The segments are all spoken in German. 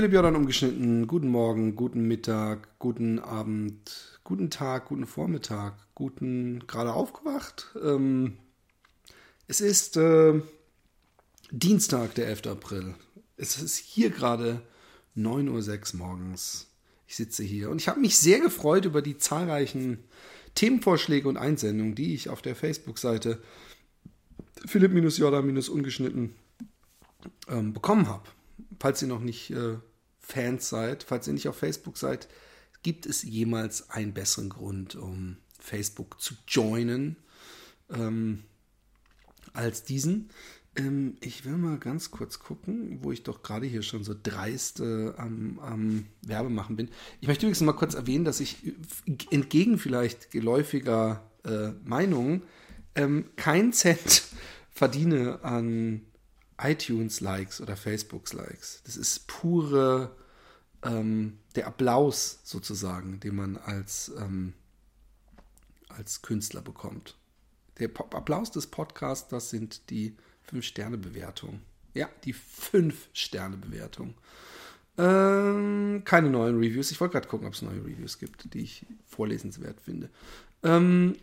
Philipp Jordan umgeschnitten. Guten Morgen, guten Mittag, guten Abend, guten Tag, guten Vormittag, guten gerade aufgewacht. Ähm, es ist äh, Dienstag, der 11. April. Es ist hier gerade 9.06 Uhr morgens. Ich sitze hier und ich habe mich sehr gefreut über die zahlreichen Themenvorschläge und Einsendungen, die ich auf der Facebook-Seite Philipp-Jordan-ungeschnitten ähm, bekommen habe falls ihr noch nicht äh, Fans seid, falls ihr nicht auf Facebook seid, gibt es jemals einen besseren Grund, um Facebook zu joinen, ähm, als diesen. Ähm, ich will mal ganz kurz gucken, wo ich doch gerade hier schon so dreist äh, am, am Werbemachen bin. Ich möchte übrigens mal kurz erwähnen, dass ich entgegen vielleicht geläufiger äh, Meinungen ähm, keinen Cent verdiene an iTunes-Likes oder Facebook-Likes. Das ist pure ähm, der Applaus sozusagen, den man als, ähm, als Künstler bekommt. Der Pop Applaus des Podcasts, das sind die 5-Sterne-Bewertungen. Ja, die 5-Sterne-Bewertung. Ähm, keine neuen Reviews. Ich wollte gerade gucken, ob es neue Reviews gibt, die ich vorlesenswert finde. Ähm,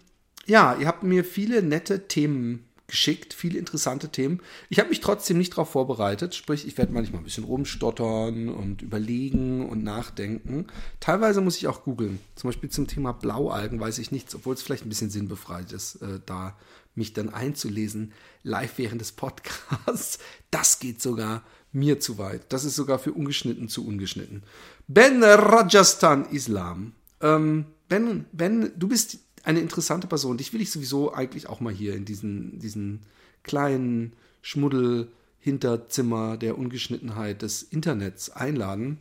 ja, ihr habt mir viele nette Themen geschickt, viele interessante Themen. Ich habe mich trotzdem nicht darauf vorbereitet, sprich, ich werde manchmal ein bisschen rumstottern und überlegen und nachdenken. Teilweise muss ich auch googeln. Zum Beispiel zum Thema Blaualgen weiß ich nichts, obwohl es vielleicht ein bisschen sinnbefreit ist, äh, da mich dann einzulesen, live während des Podcasts. Das geht sogar mir zu weit. Das ist sogar für ungeschnitten zu ungeschnitten. Ben Rajasthan Islam. Ähm, ben, ben, du bist eine interessante Person. Dich will ich sowieso eigentlich auch mal hier in diesen, diesen kleinen Schmuddel-Hinterzimmer der Ungeschnittenheit des Internets einladen,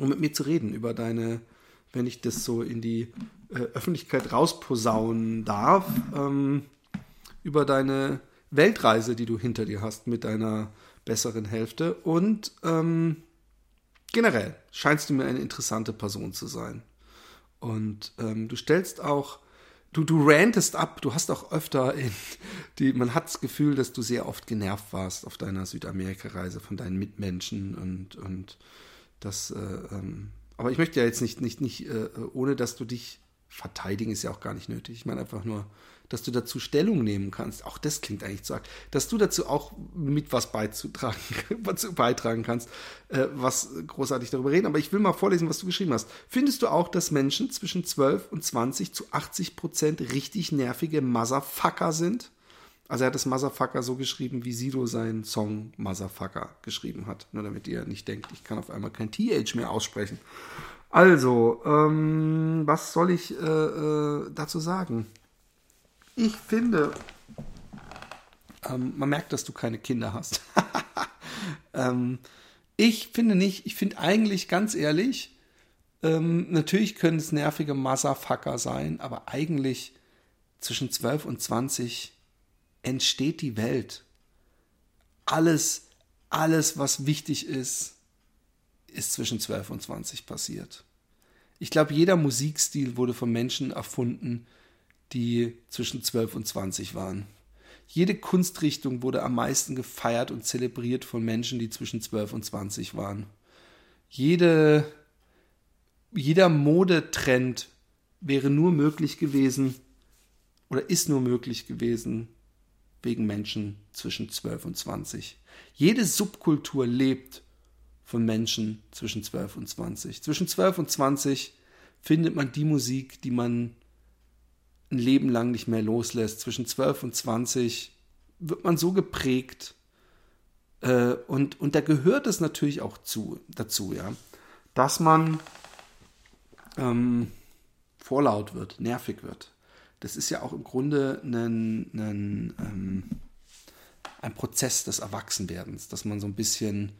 um mit mir zu reden über deine, wenn ich das so in die äh, Öffentlichkeit rausposaunen darf, ähm, über deine Weltreise, die du hinter dir hast mit deiner besseren Hälfte. Und ähm, generell scheinst du mir eine interessante Person zu sein. Und ähm, du stellst auch du, du rantest ab, du hast auch öfter in die, man hat das Gefühl, dass du sehr oft genervt warst auf deiner Südamerika-Reise von deinen Mitmenschen und, und das, äh, ähm, aber ich möchte ja jetzt nicht, nicht, nicht, äh, ohne dass du dich verteidigen, ist ja auch gar nicht nötig. Ich meine einfach nur, dass du dazu Stellung nehmen kannst. Auch das klingt eigentlich zu arg. Dass du dazu auch mit was beizutragen, beitragen kannst, äh, was großartig darüber reden. Aber ich will mal vorlesen, was du geschrieben hast. Findest du auch, dass Menschen zwischen 12 und 20 zu 80 Prozent richtig nervige Motherfucker sind? Also er hat das Motherfucker so geschrieben, wie Sido seinen Song Motherfucker geschrieben hat. Nur damit ihr nicht denkt, ich kann auf einmal kein TH mehr aussprechen. Also, ähm, was soll ich äh, äh, dazu sagen? Ich finde, ähm, man merkt, dass du keine Kinder hast. ähm, ich finde nicht, ich finde eigentlich ganz ehrlich, ähm, natürlich können es nervige Motherfucker sein, aber eigentlich zwischen 12 und 20 entsteht die Welt. Alles, alles, was wichtig ist, ist zwischen 12 und 20 passiert. Ich glaube, jeder Musikstil wurde von Menschen erfunden, die zwischen 12 und 20 waren. Jede Kunstrichtung wurde am meisten gefeiert und zelebriert von Menschen, die zwischen 12 und 20 waren. Jede, jeder Modetrend wäre nur möglich gewesen oder ist nur möglich gewesen wegen Menschen zwischen 12 und 20. Jede Subkultur lebt von Menschen zwischen 12 und 20. Zwischen 12 und 20 findet man die Musik, die man ein Leben lang nicht mehr loslässt. Zwischen 12 und 20 wird man so geprägt. Äh, und, und da gehört es natürlich auch zu, dazu, ja, dass man ähm, vorlaut wird, nervig wird. Das ist ja auch im Grunde ein, ein, ähm, ein Prozess des Erwachsenwerdens, dass man so ein bisschen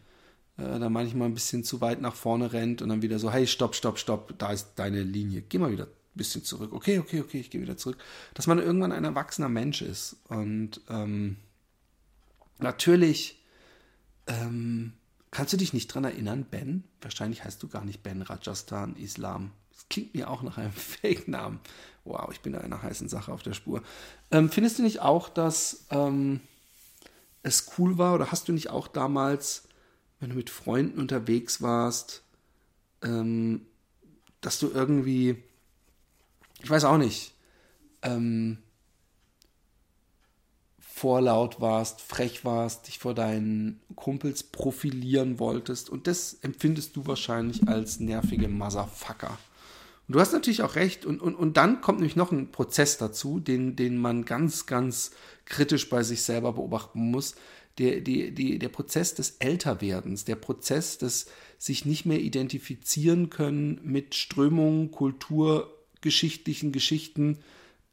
äh, da manchmal ein bisschen zu weit nach vorne rennt und dann wieder so, hey, stopp, stopp, stopp, da ist deine Linie, geh mal wieder bisschen zurück. Okay, okay, okay, ich gehe wieder zurück. Dass man irgendwann ein erwachsener Mensch ist. Und ähm, natürlich ähm, kannst du dich nicht dran erinnern, Ben? Wahrscheinlich heißt du gar nicht Ben Rajasthan Islam. Das klingt mir auch nach einem Fake-Namen. Wow, ich bin da einer heißen Sache auf der Spur. Ähm, findest du nicht auch, dass ähm, es cool war oder hast du nicht auch damals wenn du mit Freunden unterwegs warst, ähm, dass du irgendwie, ich weiß auch nicht, ähm, vorlaut warst, frech warst, dich vor deinen Kumpels profilieren wolltest. Und das empfindest du wahrscheinlich als nervige Motherfucker. Und du hast natürlich auch recht. Und, und, und dann kommt nämlich noch ein Prozess dazu, den, den man ganz, ganz kritisch bei sich selber beobachten muss. Der, die, die, der Prozess des Älterwerdens, der Prozess des sich nicht mehr identifizieren können mit Strömungen, kulturgeschichtlichen Geschichten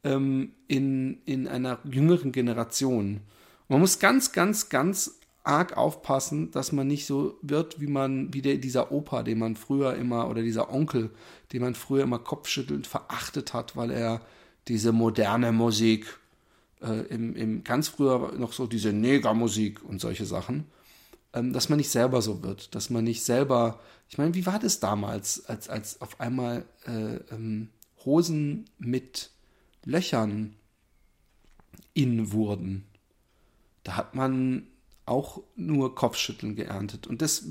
ähm, in, in einer jüngeren Generation. man muss ganz, ganz, ganz arg aufpassen, dass man nicht so wird, wie man, wie der, dieser Opa, den man früher immer, oder dieser Onkel, den man früher immer kopfschüttelnd verachtet hat, weil er diese moderne Musik, äh, im, im ganz früher noch so diese Negermusik und solche Sachen, ähm, dass man nicht selber so wird, dass man nicht selber, ich meine, wie war das damals, als, als auf einmal äh, ähm, Hosen mit Löchern in wurden? Da hat man auch nur Kopfschütteln geerntet. Und das,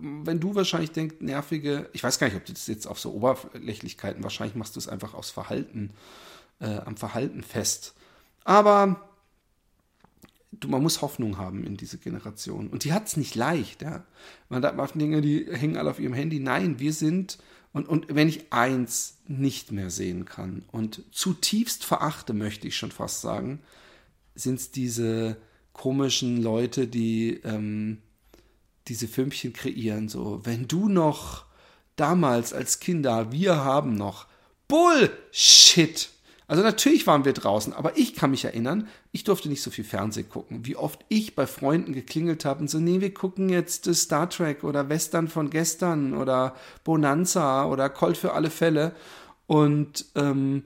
wenn du wahrscheinlich denkst, nervige, ich weiß gar nicht, ob du das jetzt auf so Oberflächlichkeiten, wahrscheinlich machst du es einfach aus Verhalten, äh, am Verhalten fest. Aber du, man muss Hoffnung haben in diese Generation. Und die hat es nicht leicht, ja. Man hat Dinge, die hängen alle auf ihrem Handy. Nein, wir sind, und, und wenn ich eins nicht mehr sehen kann und zutiefst verachte, möchte ich schon fast sagen, sind es diese komischen Leute, die ähm, diese Filmchen kreieren. So, wenn du noch damals als Kinder, wir haben noch Bullshit. Also natürlich waren wir draußen, aber ich kann mich erinnern, ich durfte nicht so viel Fernsehen gucken. Wie oft ich bei Freunden geklingelt habe und so, nee, wir gucken jetzt Star Trek oder Western von gestern oder Bonanza oder Colt für alle Fälle. Und ähm,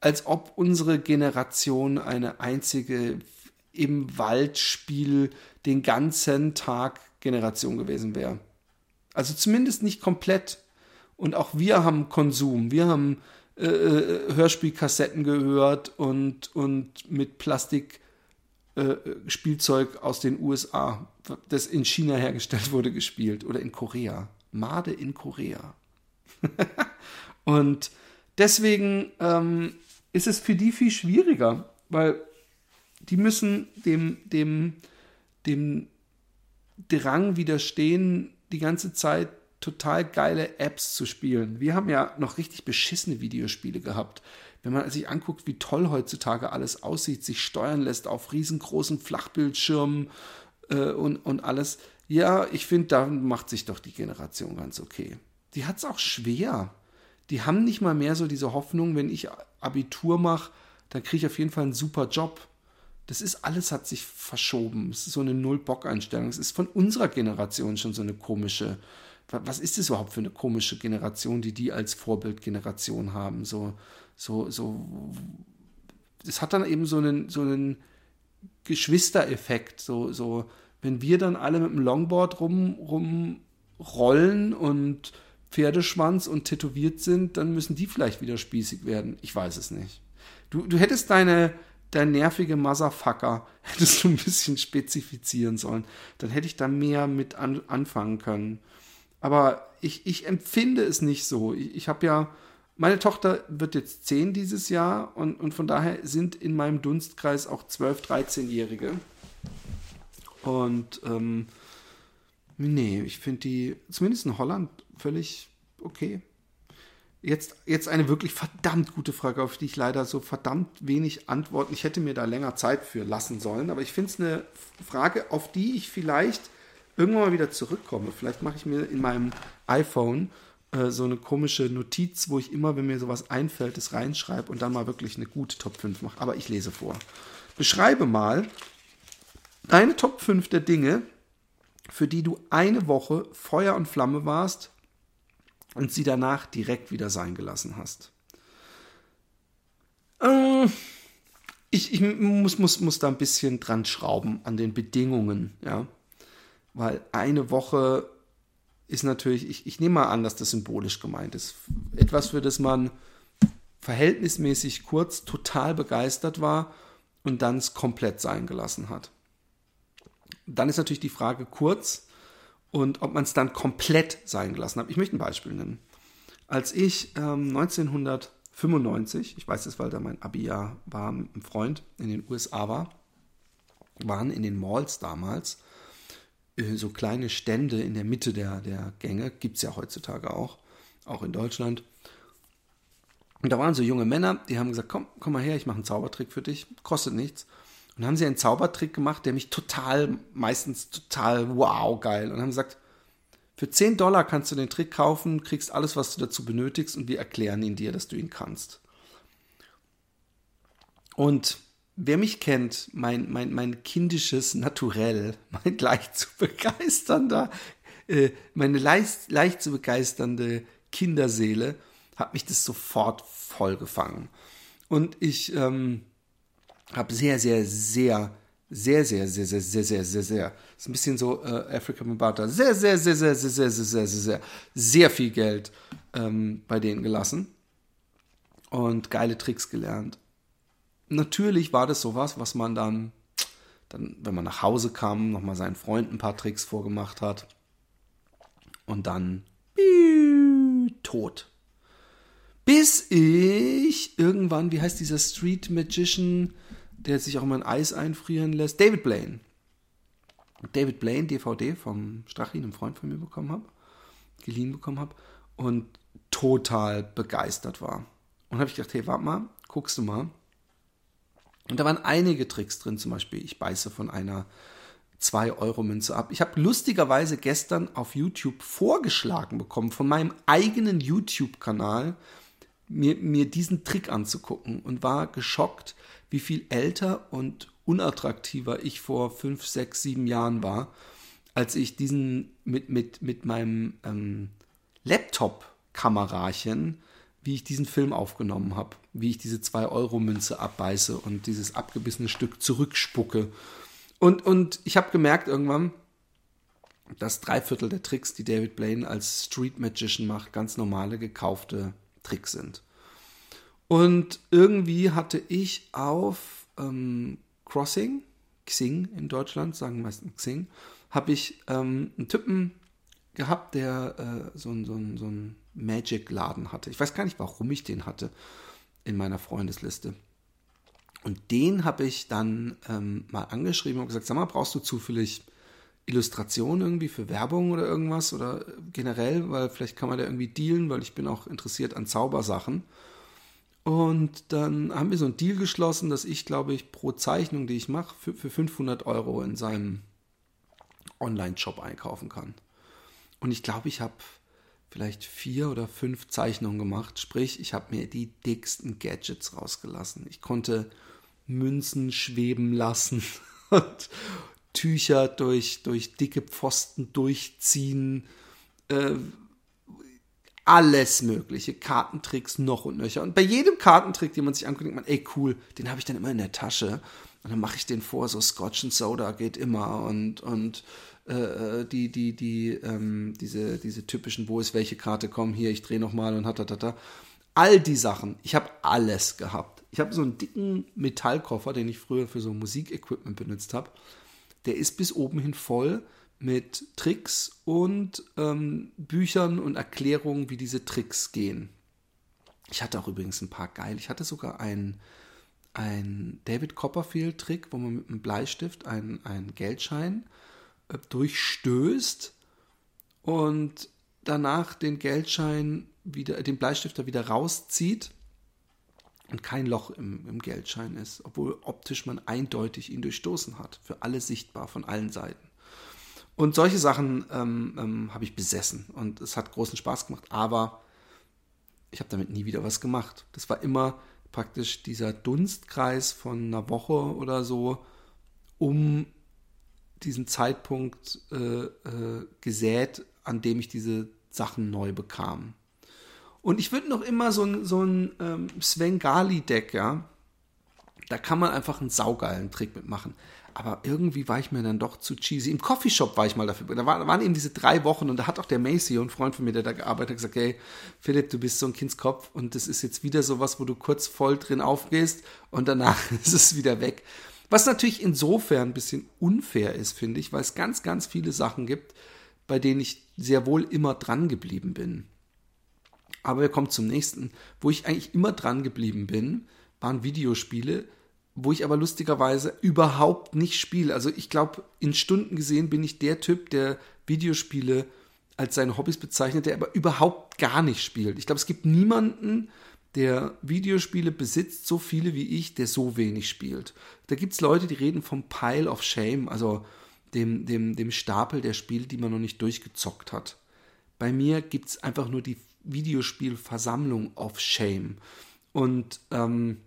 als ob unsere Generation eine einzige im Waldspiel den ganzen Tag Generation gewesen wäre. Also zumindest nicht komplett. Und auch wir haben Konsum. Wir haben äh, äh Hörspielkassetten gehört und, und mit Plastik äh, aus den USA, das in China hergestellt wurde, gespielt. Oder in Korea. Made in Korea. und deswegen ähm, ist es für die viel schwieriger, weil die müssen dem, dem, dem Drang widerstehen, die ganze Zeit total geile Apps zu spielen. Wir haben ja noch richtig beschissene Videospiele gehabt. Wenn man sich anguckt, wie toll heutzutage alles aussieht, sich steuern lässt auf riesengroßen Flachbildschirmen äh, und, und alles. Ja, ich finde, da macht sich doch die Generation ganz okay. Die hat es auch schwer. Die haben nicht mal mehr so diese Hoffnung, wenn ich Abitur mache, dann kriege ich auf jeden Fall einen super Job. Das ist alles hat sich verschoben. Es ist so eine Null-Bock-Einstellung. Es ist von unserer Generation schon so eine komische. Was ist das überhaupt für eine komische Generation, die die als Vorbildgeneration haben? So, so, so. Das hat dann eben so einen, so einen Geschwistereffekt. So, so, wenn wir dann alle mit dem Longboard rum, rumrollen und Pferdeschwanz und tätowiert sind, dann müssen die vielleicht wieder spießig werden. Ich weiß es nicht. Du, du hättest deine, der nervige Motherfucker hättest du ein bisschen spezifizieren sollen. Dann hätte ich da mehr mit an, anfangen können. Aber ich, ich empfinde es nicht so. Ich, ich habe ja, meine Tochter wird jetzt 10 dieses Jahr und, und von daher sind in meinem Dunstkreis auch 12-, 13-Jährige. Und ähm, nee, ich finde die, zumindest in Holland, völlig okay. Jetzt, jetzt eine wirklich verdammt gute Frage, auf die ich leider so verdammt wenig antworten. Ich hätte mir da länger Zeit für lassen sollen, aber ich finde es eine Frage, auf die ich vielleicht irgendwann mal wieder zurückkomme. Vielleicht mache ich mir in meinem iPhone äh, so eine komische Notiz, wo ich immer, wenn mir sowas einfällt, es reinschreibe und dann mal wirklich eine gute Top 5 mache. Aber ich lese vor. Beschreibe mal deine Top 5 der Dinge, für die du eine Woche Feuer und Flamme warst und sie danach direkt wieder sein gelassen hast. Äh, ich, ich muss, muss, muss da ein bisschen dran schrauben an den Bedingungen, ja. Weil eine Woche ist natürlich, ich, ich nehme mal an, dass das symbolisch gemeint ist. Etwas, für das man verhältnismäßig kurz total begeistert war und dann es komplett sein gelassen hat. Dann ist natürlich die Frage kurz und ob man es dann komplett sein gelassen hat. Ich möchte ein Beispiel nennen. Als ich ähm, 1995, ich weiß es, weil da mein Abi-Jahr war, mit einem Freund in den USA war, waren in den Malls damals so kleine Stände in der Mitte der, der Gänge, gibt es ja heutzutage auch, auch in Deutschland. Und da waren so junge Männer, die haben gesagt, komm, komm mal her, ich mache einen Zaubertrick für dich, kostet nichts. Und haben sie einen Zaubertrick gemacht, der mich total, meistens total wow geil. Und haben gesagt, für 10 Dollar kannst du den Trick kaufen, kriegst alles, was du dazu benötigst und wir erklären ihn dir, dass du ihn kannst. Und wer mich kennt, mein, mein, mein kindisches Naturell, mein leicht zu begeisternder, äh, meine leicht, leicht zu begeisternde Kinderseele, hat mich das sofort voll gefangen. Und ich ähm, habe sehr, sehr, sehr, sehr, sehr, sehr, sehr, sehr, sehr, sehr, sehr, ist ein bisschen so äh, Africa Mabata, sehr, sehr, sehr, sehr, sehr, sehr, sehr, sehr, sehr, sehr, sehr viel Geld ähm, bei denen gelassen und geile Tricks gelernt. Natürlich war das sowas, was man dann, dann wenn man nach Hause kam, nochmal seinen Freunden ein paar Tricks vorgemacht hat und dann tot. Bis ich irgendwann, wie heißt dieser Street Magician, der sich auch immer in Eis einfrieren lässt? David Blaine. David Blaine, DVD vom Strachin, einem Freund von mir bekommen habe, geliehen bekommen habe und total begeistert war. Und habe ich gedacht, hey, warte mal, guckst du mal. Und da waren einige Tricks drin, zum Beispiel, ich beiße von einer 2-Euro-Münze ab. Ich habe lustigerweise gestern auf YouTube vorgeschlagen bekommen von meinem eigenen YouTube-Kanal, mir, mir diesen Trick anzugucken und war geschockt, wie viel älter und unattraktiver ich vor fünf, sechs, sieben Jahren war, als ich diesen mit, mit, mit meinem ähm, Laptop-Kamerachen, wie ich diesen Film aufgenommen habe, wie ich diese 2-Euro-Münze abbeiße und dieses abgebissene Stück zurückspucke. Und, und ich habe gemerkt irgendwann, dass drei Viertel der Tricks, die David Blaine als Street Magician macht, ganz normale gekaufte Tricks sind. Und irgendwie hatte ich auf ähm, Crossing, Xing in Deutschland, sagen meistens Xing, habe ich ähm, einen Typen gehabt, der äh, so, so, so einen Magic-Laden hatte. Ich weiß gar nicht, warum ich den hatte in meiner Freundesliste. Und den habe ich dann ähm, mal angeschrieben und gesagt, sag mal, brauchst du zufällig Illustration irgendwie für Werbung oder irgendwas oder generell, weil vielleicht kann man da irgendwie dealen, weil ich bin auch interessiert an Zaubersachen. Und dann haben wir so einen Deal geschlossen, dass ich, glaube ich, pro Zeichnung, die ich mache, für, für 500 Euro in seinem Online-Shop einkaufen kann. Und ich glaube, ich habe vielleicht vier oder fünf Zeichnungen gemacht. Sprich, ich habe mir die dicksten Gadgets rausgelassen. Ich konnte Münzen schweben lassen und Tücher durch, durch dicke Pfosten durchziehen. Äh, alles mögliche, Kartentricks noch und nöcher. Und bei jedem Kartentrick, den man sich anguckt, denkt man, ey cool, den habe ich dann immer in der Tasche. Und dann mache ich den vor, so Scotch and Soda geht immer und, und äh, die, die, die, ähm, diese, diese typischen, wo ist welche Karte, komm hier, ich drehe nochmal und hat, hat, hat. All die Sachen, ich habe alles gehabt. Ich habe so einen dicken Metallkoffer, den ich früher für so Musikequipment benutzt habe der ist bis oben hin voll mit Tricks und ähm, Büchern und Erklärungen, wie diese Tricks gehen. Ich hatte auch übrigens ein paar geil. Ich hatte sogar einen, einen David Copperfield-Trick, wo man mit einem Bleistift einen, einen Geldschein äh, durchstößt und danach den Geldschein wieder, den Bleistift da wieder rauszieht und kein Loch im, im Geldschein ist, obwohl optisch man eindeutig ihn durchstoßen hat, für alle sichtbar von allen Seiten. Und solche Sachen ähm, ähm, habe ich besessen und es hat großen Spaß gemacht, aber ich habe damit nie wieder was gemacht. Das war immer praktisch dieser Dunstkreis von einer Woche oder so um diesen Zeitpunkt äh, äh, gesät, an dem ich diese Sachen neu bekam. Und ich würde noch immer so ein, so ein ähm, Svengali-Deck, ja, da kann man einfach einen saugeilen Trick mitmachen. Aber irgendwie war ich mir dann doch zu cheesy. Im Coffeeshop war ich mal dafür. Da, war, da waren eben diese drei Wochen und da hat auch der Macy, ein Freund von mir, der da gearbeitet hat, gesagt, hey, Philipp, du bist so ein Kindskopf und das ist jetzt wieder sowas, wo du kurz voll drin aufgehst und danach ist es wieder weg. Was natürlich insofern ein bisschen unfair ist, finde ich, weil es ganz, ganz viele Sachen gibt, bei denen ich sehr wohl immer dran geblieben bin. Aber wir kommen zum nächsten. Wo ich eigentlich immer dran geblieben bin, waren Videospiele, wo ich aber lustigerweise überhaupt nicht spiele. Also ich glaube, in Stunden gesehen bin ich der Typ, der Videospiele als seine Hobbys bezeichnet, der aber überhaupt gar nicht spielt. Ich glaube, es gibt niemanden, der Videospiele besitzt, so viele wie ich, der so wenig spielt. Da gibt es Leute, die reden vom Pile of Shame, also dem, dem, dem Stapel der Spiele, die man noch nicht durchgezockt hat. Bei mir gibt es einfach nur die Videospielversammlung of Shame. Und ähm,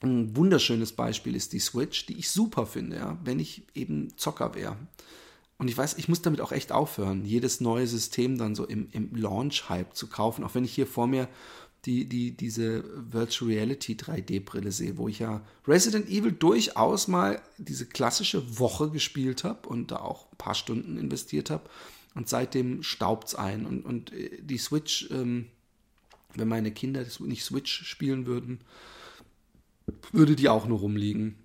ein wunderschönes Beispiel ist die Switch, die ich super finde, ja, wenn ich eben Zocker wäre. Und ich weiß, ich muss damit auch echt aufhören, jedes neue System dann so im, im Launch-Hype zu kaufen, auch wenn ich hier vor mir die, die, diese Virtual Reality 3D-Brille sehe, wo ich ja Resident Evil durchaus mal diese klassische Woche gespielt habe und da auch ein paar Stunden investiert habe. Und seitdem staubt es ein. Und, und äh, die Switch, ähm, wenn meine Kinder nicht Switch spielen würden, würde die auch nur rumliegen.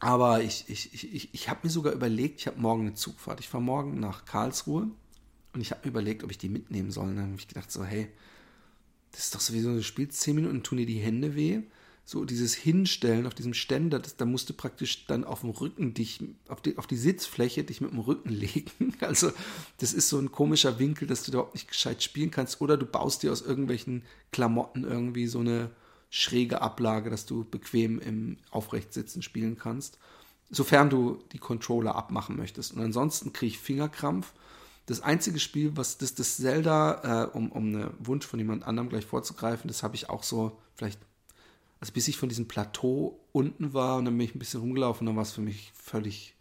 Aber ich, ich, ich, ich, ich habe mir sogar überlegt, ich habe morgen eine Zugfahrt. Ich fahre morgen nach Karlsruhe und ich habe mir überlegt, ob ich die mitnehmen soll. Und dann habe ich gedacht, so, hey, das ist doch sowieso, du spielst 10 Minuten und tun dir die Hände weh. So dieses Hinstellen auf diesem Ständer, das, da musst du praktisch dann auf dem Rücken dich, auf die, auf die Sitzfläche dich mit dem Rücken legen. Also das ist so ein komischer Winkel, dass du überhaupt nicht gescheit spielen kannst. Oder du baust dir aus irgendwelchen Klamotten irgendwie so eine schräge Ablage, dass du bequem im Aufrechtsitzen spielen kannst. Sofern du die Controller abmachen möchtest. Und ansonsten kriege ich Fingerkrampf das einzige Spiel, was das, das Zelda, äh, um, um einen Wunsch von jemand anderem gleich vorzugreifen, das habe ich auch so vielleicht, also bis ich von diesem Plateau unten war und dann bin ich ein bisschen rumgelaufen, dann war es für mich völlig,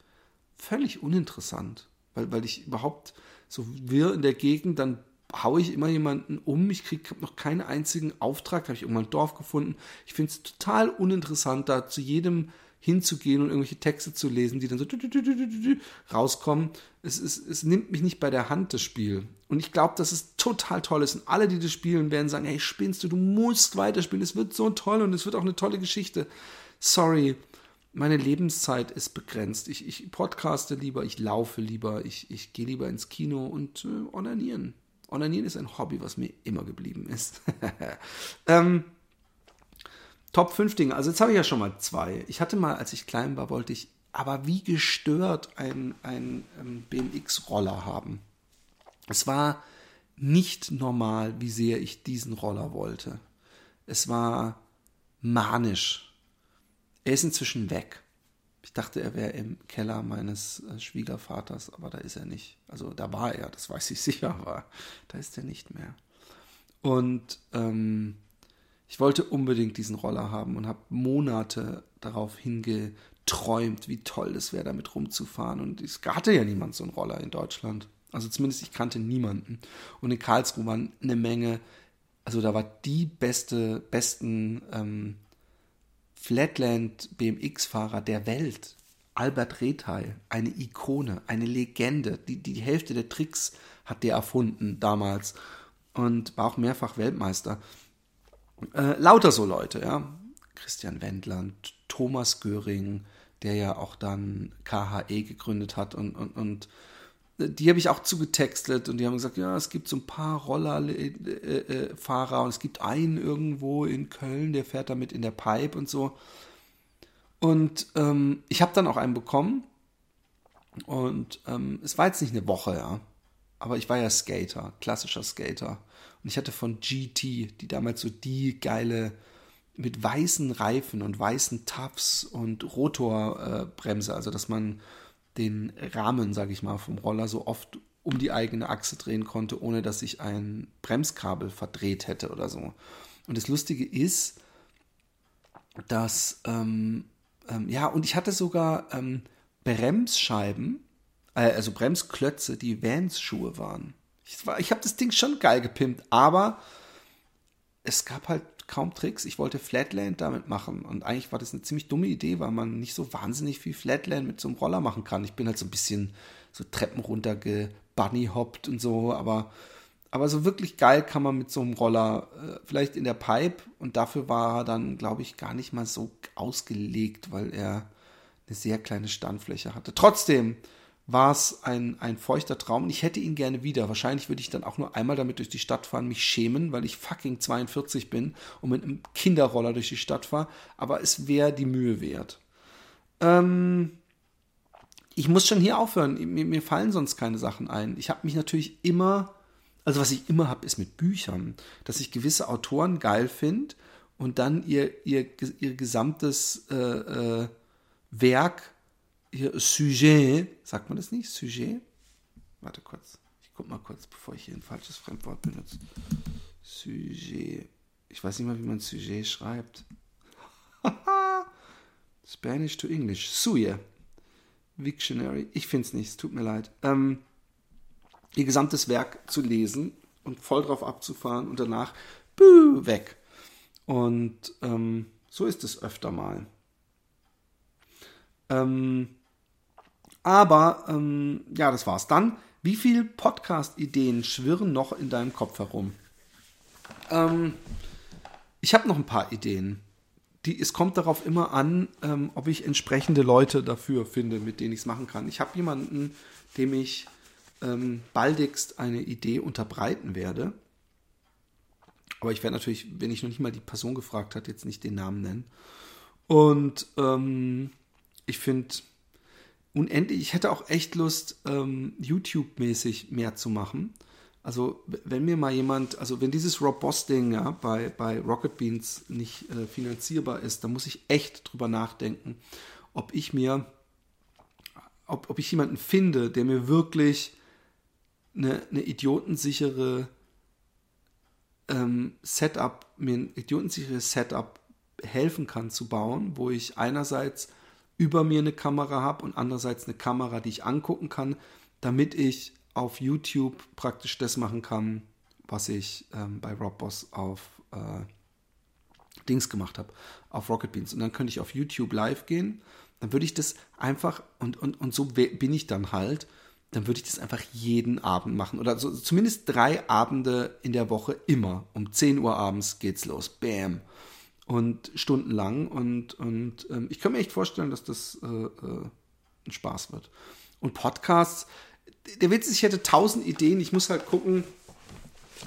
völlig uninteressant. Weil, weil ich überhaupt so wirr in der Gegend, dann haue ich immer jemanden um. Ich kriege noch keinen einzigen Auftrag. Habe ich irgendwann ein Dorf gefunden. Ich finde es total uninteressant, da zu jedem hinzugehen und irgendwelche Texte zu lesen, die dann so rauskommen. Es, es, es nimmt mich nicht bei der Hand, das Spiel. Und ich glaube, dass es total toll ist. Und alle, die das spielen, werden sagen, hey, spinnst du, du musst weiterspielen. Es wird so toll und es wird auch eine tolle Geschichte. Sorry, meine Lebenszeit ist begrenzt. Ich, ich podcaste lieber, ich laufe lieber, ich, ich gehe lieber ins Kino und äh, onanieren. Onanieren ist ein Hobby, was mir immer geblieben ist. ähm, Top 5 Dinge. Also jetzt habe ich ja schon mal zwei. Ich hatte mal, als ich klein war, wollte ich aber wie gestört einen ähm, BMX-Roller haben. Es war nicht normal, wie sehr ich diesen Roller wollte. Es war manisch. Er ist inzwischen weg. Ich dachte, er wäre im Keller meines äh, Schwiegervaters, aber da ist er nicht. Also da war er, das weiß ich sicher, aber da ist er nicht mehr. Und ähm, ich wollte unbedingt diesen Roller haben und habe Monate darauf hingeträumt, wie toll es wäre, damit rumzufahren. Und es hatte ja niemand so einen Roller in Deutschland. Also zumindest ich kannte niemanden. Und in Karlsruhe waren eine Menge, also da war die beste, besten ähm, Flatland BMX-Fahrer der Welt. Albert Rethal, eine Ikone, eine Legende. Die, die Hälfte der Tricks hat der erfunden damals und war auch mehrfach Weltmeister. Äh, lauter so Leute, ja. Christian Wendland, Thomas Göring, der ja auch dann KHE gegründet hat und, und, und äh, die habe ich auch zugetextet und die haben gesagt, ja, es gibt so ein paar Rollerfahrer äh, und es gibt einen irgendwo in Köln, der fährt damit in der Pipe und so. Und ähm, ich habe dann auch einen bekommen und ähm, es war jetzt nicht eine Woche, ja, aber ich war ja Skater, klassischer Skater. Und ich hatte von GT, die damals so die geile mit weißen Reifen und weißen Tabs und Rotorbremse, äh, also dass man den Rahmen, sage ich mal, vom Roller so oft um die eigene Achse drehen konnte, ohne dass sich ein Bremskabel verdreht hätte oder so. Und das Lustige ist, dass, ähm, ähm, ja, und ich hatte sogar ähm, Bremsscheiben, äh, also Bremsklötze, die Vans-Schuhe waren. Ich, ich habe das Ding schon geil gepimpt, aber es gab halt kaum Tricks. Ich wollte Flatland damit machen und eigentlich war das eine ziemlich dumme Idee, weil man nicht so wahnsinnig viel Flatland mit so einem Roller machen kann. Ich bin halt so ein bisschen so Treppen runter gebunnyhoppt und so, aber aber so wirklich geil kann man mit so einem Roller äh, vielleicht in der Pipe und dafür war er dann, glaube ich, gar nicht mal so ausgelegt, weil er eine sehr kleine Standfläche hatte. Trotzdem war es ein, ein feuchter Traum. Ich hätte ihn gerne wieder. Wahrscheinlich würde ich dann auch nur einmal damit durch die Stadt fahren, mich schämen, weil ich fucking 42 bin und mit einem Kinderroller durch die Stadt fahre. Aber es wäre die Mühe wert. Ähm, ich muss schon hier aufhören. Mir, mir fallen sonst keine Sachen ein. Ich habe mich natürlich immer, also was ich immer habe, ist mit Büchern, dass ich gewisse Autoren geil finde und dann ihr, ihr, ihr gesamtes äh, äh, Werk hier Sujet, sagt man das nicht? Sujet? Warte kurz. Ich guck mal kurz, bevor ich hier ein falsches Fremdwort benutze. Sujet. Ich weiß nicht mal, wie man Sujet schreibt. Spanish to English. Suje. Victionary. Ich finde es nicht, es tut mir leid. Ähm, ihr gesamtes Werk zu lesen und voll drauf abzufahren und danach buh, weg. Und ähm, so ist es öfter mal. Ähm, aber ähm, ja, das war's. Dann, wie viele Podcast-Ideen schwirren noch in deinem Kopf herum? Ähm, ich habe noch ein paar Ideen. Die, es kommt darauf immer an, ähm, ob ich entsprechende Leute dafür finde, mit denen ich es machen kann. Ich habe jemanden, dem ich ähm, baldigst eine Idee unterbreiten werde. Aber ich werde natürlich, wenn ich noch nicht mal die Person gefragt hat, jetzt nicht den Namen nennen. Und ähm, ich finde, unendlich. Ich hätte auch echt Lust, ähm, YouTube-mäßig mehr zu machen. Also, wenn mir mal jemand, also wenn dieses Rob Boss-Ding ja, bei, bei Rocket Beans nicht äh, finanzierbar ist, dann muss ich echt drüber nachdenken, ob ich mir, ob, ob ich jemanden finde, der mir wirklich eine, eine idiotensichere ähm, Setup, mir ein idiotensicheres Setup helfen kann zu bauen, wo ich einerseits über mir eine Kamera habe und andererseits eine Kamera, die ich angucken kann, damit ich auf YouTube praktisch das machen kann, was ich ähm, bei Robboss auf äh, Dings gemacht habe, auf Rocket Beans. Und dann könnte ich auf YouTube live gehen, dann würde ich das einfach, und, und, und so bin ich dann halt, dann würde ich das einfach jeden Abend machen. Oder so, zumindest drei Abende in der Woche immer. Um 10 Uhr abends geht's los. Bam und stundenlang. Und, und ähm, ich kann mir echt vorstellen, dass das äh, äh, ein Spaß wird. Und Podcasts, der Witz ist, ich hätte tausend Ideen. Ich muss halt gucken,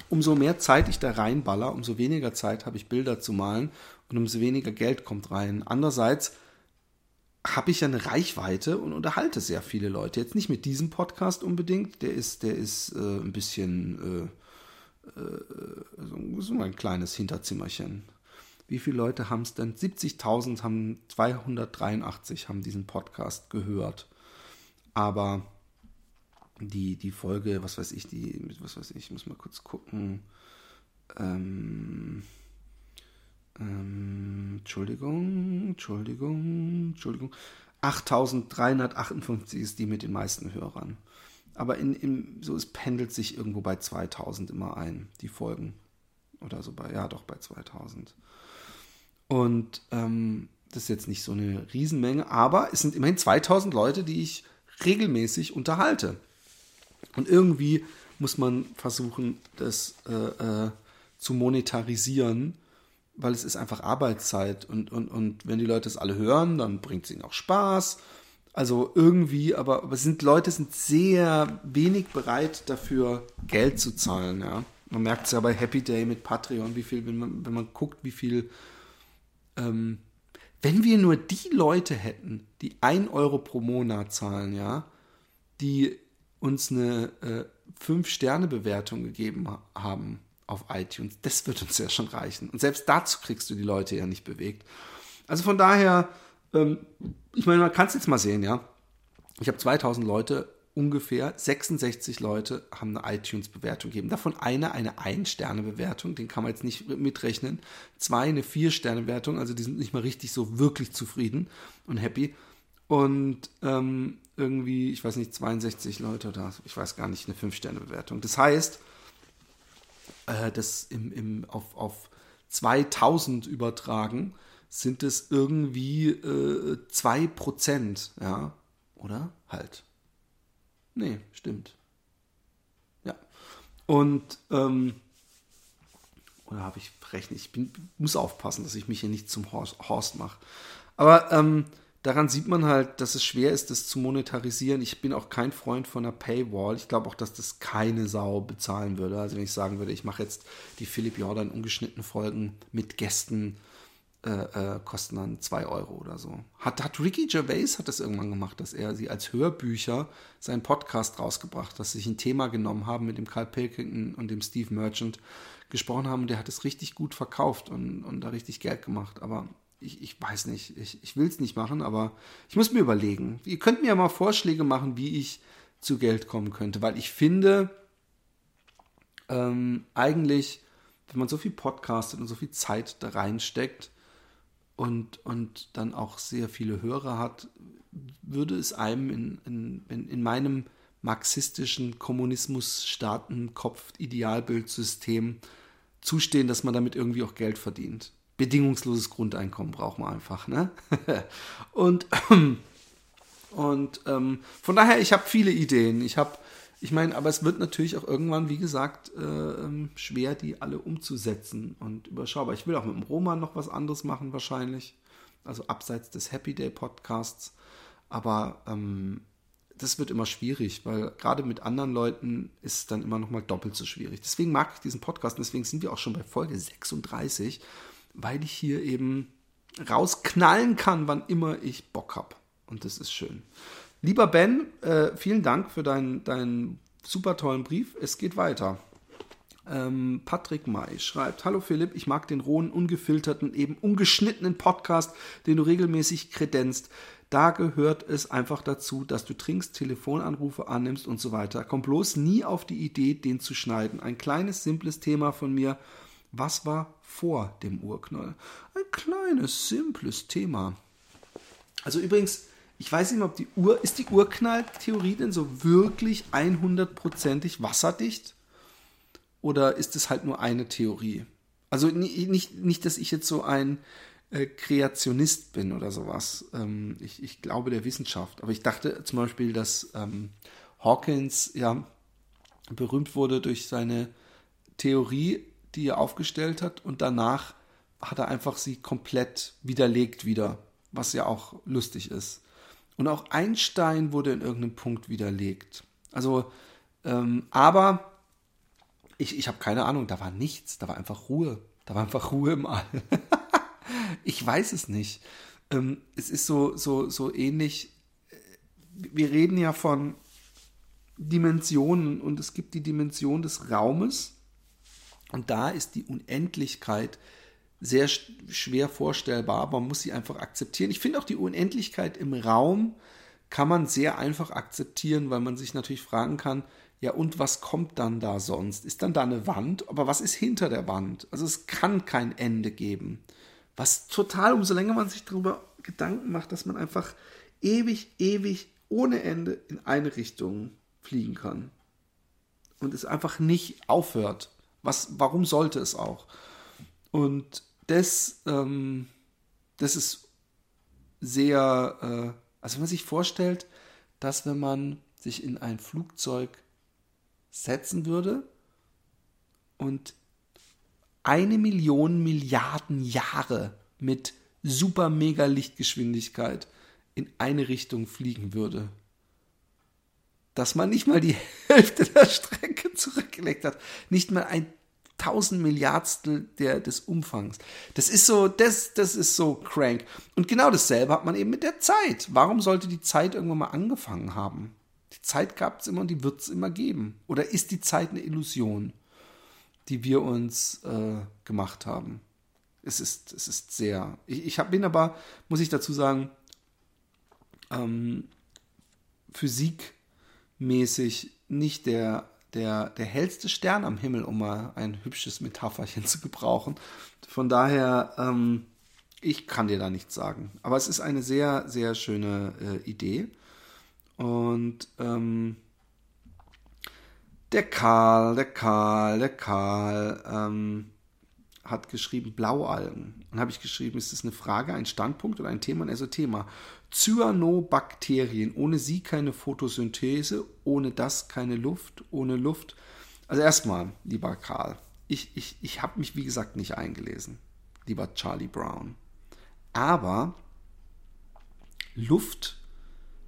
umso mehr Zeit ich da reinballer, umso weniger Zeit habe ich Bilder zu malen und umso weniger Geld kommt rein. Andererseits habe ich ja eine Reichweite und unterhalte sehr viele Leute. Jetzt nicht mit diesem Podcast unbedingt, der ist, der ist äh, ein bisschen äh, äh, so ein kleines Hinterzimmerchen wie viele Leute haben es denn? 70.000 haben 283 haben diesen Podcast gehört. Aber die, die Folge, was weiß ich, die, was weiß ich, muss mal kurz gucken. Ähm, ähm, Entschuldigung, Entschuldigung, Entschuldigung. 8358 ist die mit den meisten Hörern. Aber in, in, so es pendelt sich irgendwo bei 2000 immer ein, die Folgen. Oder so bei, ja doch, bei 2000. Und ähm, das ist jetzt nicht so eine Riesenmenge, aber es sind immerhin 2000 Leute, die ich regelmäßig unterhalte. Und irgendwie muss man versuchen, das äh, äh, zu monetarisieren, weil es ist einfach Arbeitszeit. Und, und, und wenn die Leute es alle hören, dann bringt es ihnen auch Spaß. Also irgendwie, aber, aber sind Leute sind sehr wenig bereit dafür, Geld zu zahlen. Ja? Man merkt es ja bei Happy Day mit Patreon, wie viel, wenn man, wenn man guckt, wie viel ähm, wenn wir nur die Leute hätten, die 1 Euro pro Monat zahlen, ja, die uns eine äh, 5-Sterne-Bewertung gegeben haben auf iTunes, das wird uns ja schon reichen. Und selbst dazu kriegst du die Leute ja nicht bewegt. Also von daher, ähm, ich meine, man kann es jetzt mal sehen, ja. Ich habe 2000 Leute ungefähr 66 Leute haben eine iTunes-Bewertung gegeben. Davon eine eine Ein-Sterne-Bewertung, den kann man jetzt nicht mitrechnen. Zwei eine Vier-Sterne-Bewertung, also die sind nicht mal richtig so wirklich zufrieden und happy. Und ähm, irgendwie, ich weiß nicht, 62 Leute oder ich weiß gar nicht, eine Fünf-Sterne-Bewertung. Das heißt, äh, das im, im, auf, auf 2000 übertragen sind es irgendwie äh, 2%, ja, oder? Halt. Nee, stimmt. Ja. Und, ähm, oder habe ich verrechnet? Ich bin, muss aufpassen, dass ich mich hier nicht zum Horst, Horst mache. Aber ähm, daran sieht man halt, dass es schwer ist, das zu monetarisieren. Ich bin auch kein Freund von einer Paywall. Ich glaube auch, dass das keine Sau bezahlen würde. Also wenn ich sagen würde, ich mache jetzt die Philipp Jordan ungeschnittenen Folgen mit Gästen, äh, äh, kosten dann 2 Euro oder so. Hat, hat Ricky Gervais hat das irgendwann gemacht, dass er sie als Hörbücher seinen Podcast rausgebracht, dass sie sich ein Thema genommen haben mit dem Carl Pilkington und dem Steve Merchant gesprochen haben. Der hat es richtig gut verkauft und, und da richtig Geld gemacht. Aber ich, ich weiß nicht, ich, ich will es nicht machen, aber ich muss mir überlegen. Ihr könnt mir ja mal Vorschläge machen, wie ich zu Geld kommen könnte, weil ich finde, ähm, eigentlich, wenn man so viel podcastet und so viel Zeit da reinsteckt und, und dann auch sehr viele Hörer hat, würde es einem in, in, in, in meinem marxistischen Kommunismus-Staaten-Kopf-Idealbildsystem zustehen, dass man damit irgendwie auch Geld verdient bedingungsloses Grundeinkommen braucht man einfach. Ne? und und ähm, von daher, ich habe viele Ideen. Ich habe, ich meine, aber es wird natürlich auch irgendwann, wie gesagt, äh, ähm, schwer, die alle umzusetzen und überschaubar. Ich will auch mit dem Roman noch was anderes machen wahrscheinlich, also abseits des Happy Day Podcasts. Aber ähm, das wird immer schwierig, weil gerade mit anderen Leuten ist es dann immer noch mal doppelt so schwierig. Deswegen mag ich diesen Podcast und deswegen sind wir auch schon bei Folge 36 weil ich hier eben rausknallen kann, wann immer ich Bock habe. Und das ist schön. Lieber Ben, äh, vielen Dank für deinen, deinen super tollen Brief. Es geht weiter. Ähm, Patrick May schreibt: Hallo Philipp, ich mag den rohen, ungefilterten, eben ungeschnittenen Podcast, den du regelmäßig kredenzt. Da gehört es einfach dazu, dass du trinkst, Telefonanrufe annimmst und so weiter. Komm bloß nie auf die Idee, den zu schneiden. Ein kleines, simples Thema von mir. Was war vor dem Urknall? Ein kleines, simples Thema. Also übrigens, ich weiß nicht mehr, ob die Ur, ist die Urknalltheorie denn so wirklich 100%ig wasserdicht? Oder ist es halt nur eine Theorie? Also nicht, nicht dass ich jetzt so ein äh, Kreationist bin oder sowas. Ähm, ich, ich, glaube der Wissenschaft. Aber ich dachte zum Beispiel, dass ähm, Hawkins ja berühmt wurde durch seine Theorie, die er aufgestellt hat und danach hat er einfach sie komplett widerlegt wieder, was ja auch lustig ist. Und auch Einstein wurde in irgendeinem Punkt widerlegt. Also, ähm, aber ich, ich habe keine Ahnung, da war nichts, da war einfach Ruhe. Da war einfach Ruhe im All. ich weiß es nicht. Ähm, es ist so, so, so ähnlich. Wir reden ja von Dimensionen und es gibt die Dimension des Raumes und da ist die Unendlichkeit sehr schwer vorstellbar, man muss sie einfach akzeptieren. Ich finde auch die Unendlichkeit im Raum kann man sehr einfach akzeptieren, weil man sich natürlich fragen kann, ja und was kommt dann da sonst? Ist dann da eine Wand? Aber was ist hinter der Wand? Also es kann kein Ende geben. Was total, umso länger man sich darüber Gedanken macht, dass man einfach ewig, ewig ohne Ende in eine Richtung fliegen kann. Und es einfach nicht aufhört. Was, warum sollte es auch? Und das, ähm, das ist sehr, äh, also wenn man sich vorstellt, dass wenn man sich in ein Flugzeug setzen würde und eine Million Milliarden Jahre mit super mega Lichtgeschwindigkeit in eine Richtung fliegen würde, dass man nicht mal die Hälfte der Strecke zurückgelegt hat. Nicht mal ein tausend Milliardstel der, des Umfangs. Das ist so, das, das ist so crank. Und genau dasselbe hat man eben mit der Zeit. Warum sollte die Zeit irgendwann mal angefangen haben? Die Zeit gab es immer und die wird es immer geben. Oder ist die Zeit eine Illusion, die wir uns äh, gemacht haben? Es ist, es ist sehr. Ich, ich hab, bin aber, muss ich dazu sagen, ähm, Physik mäßig nicht der, der, der hellste Stern am Himmel, um mal ein hübsches Metapherchen zu gebrauchen. Von daher, ähm, ich kann dir da nichts sagen. Aber es ist eine sehr, sehr schöne äh, Idee. Und ähm, der Karl, der Karl, der Karl ähm, hat geschrieben Blaualgen. Und habe ich geschrieben, ist das eine Frage, ein Standpunkt oder ein Thema? Und er so Thema. Cyanobakterien, ohne sie keine Photosynthese, ohne das keine Luft, ohne Luft. Also erstmal, lieber Karl, ich, ich, ich habe mich wie gesagt nicht eingelesen, lieber Charlie Brown. Aber Luft,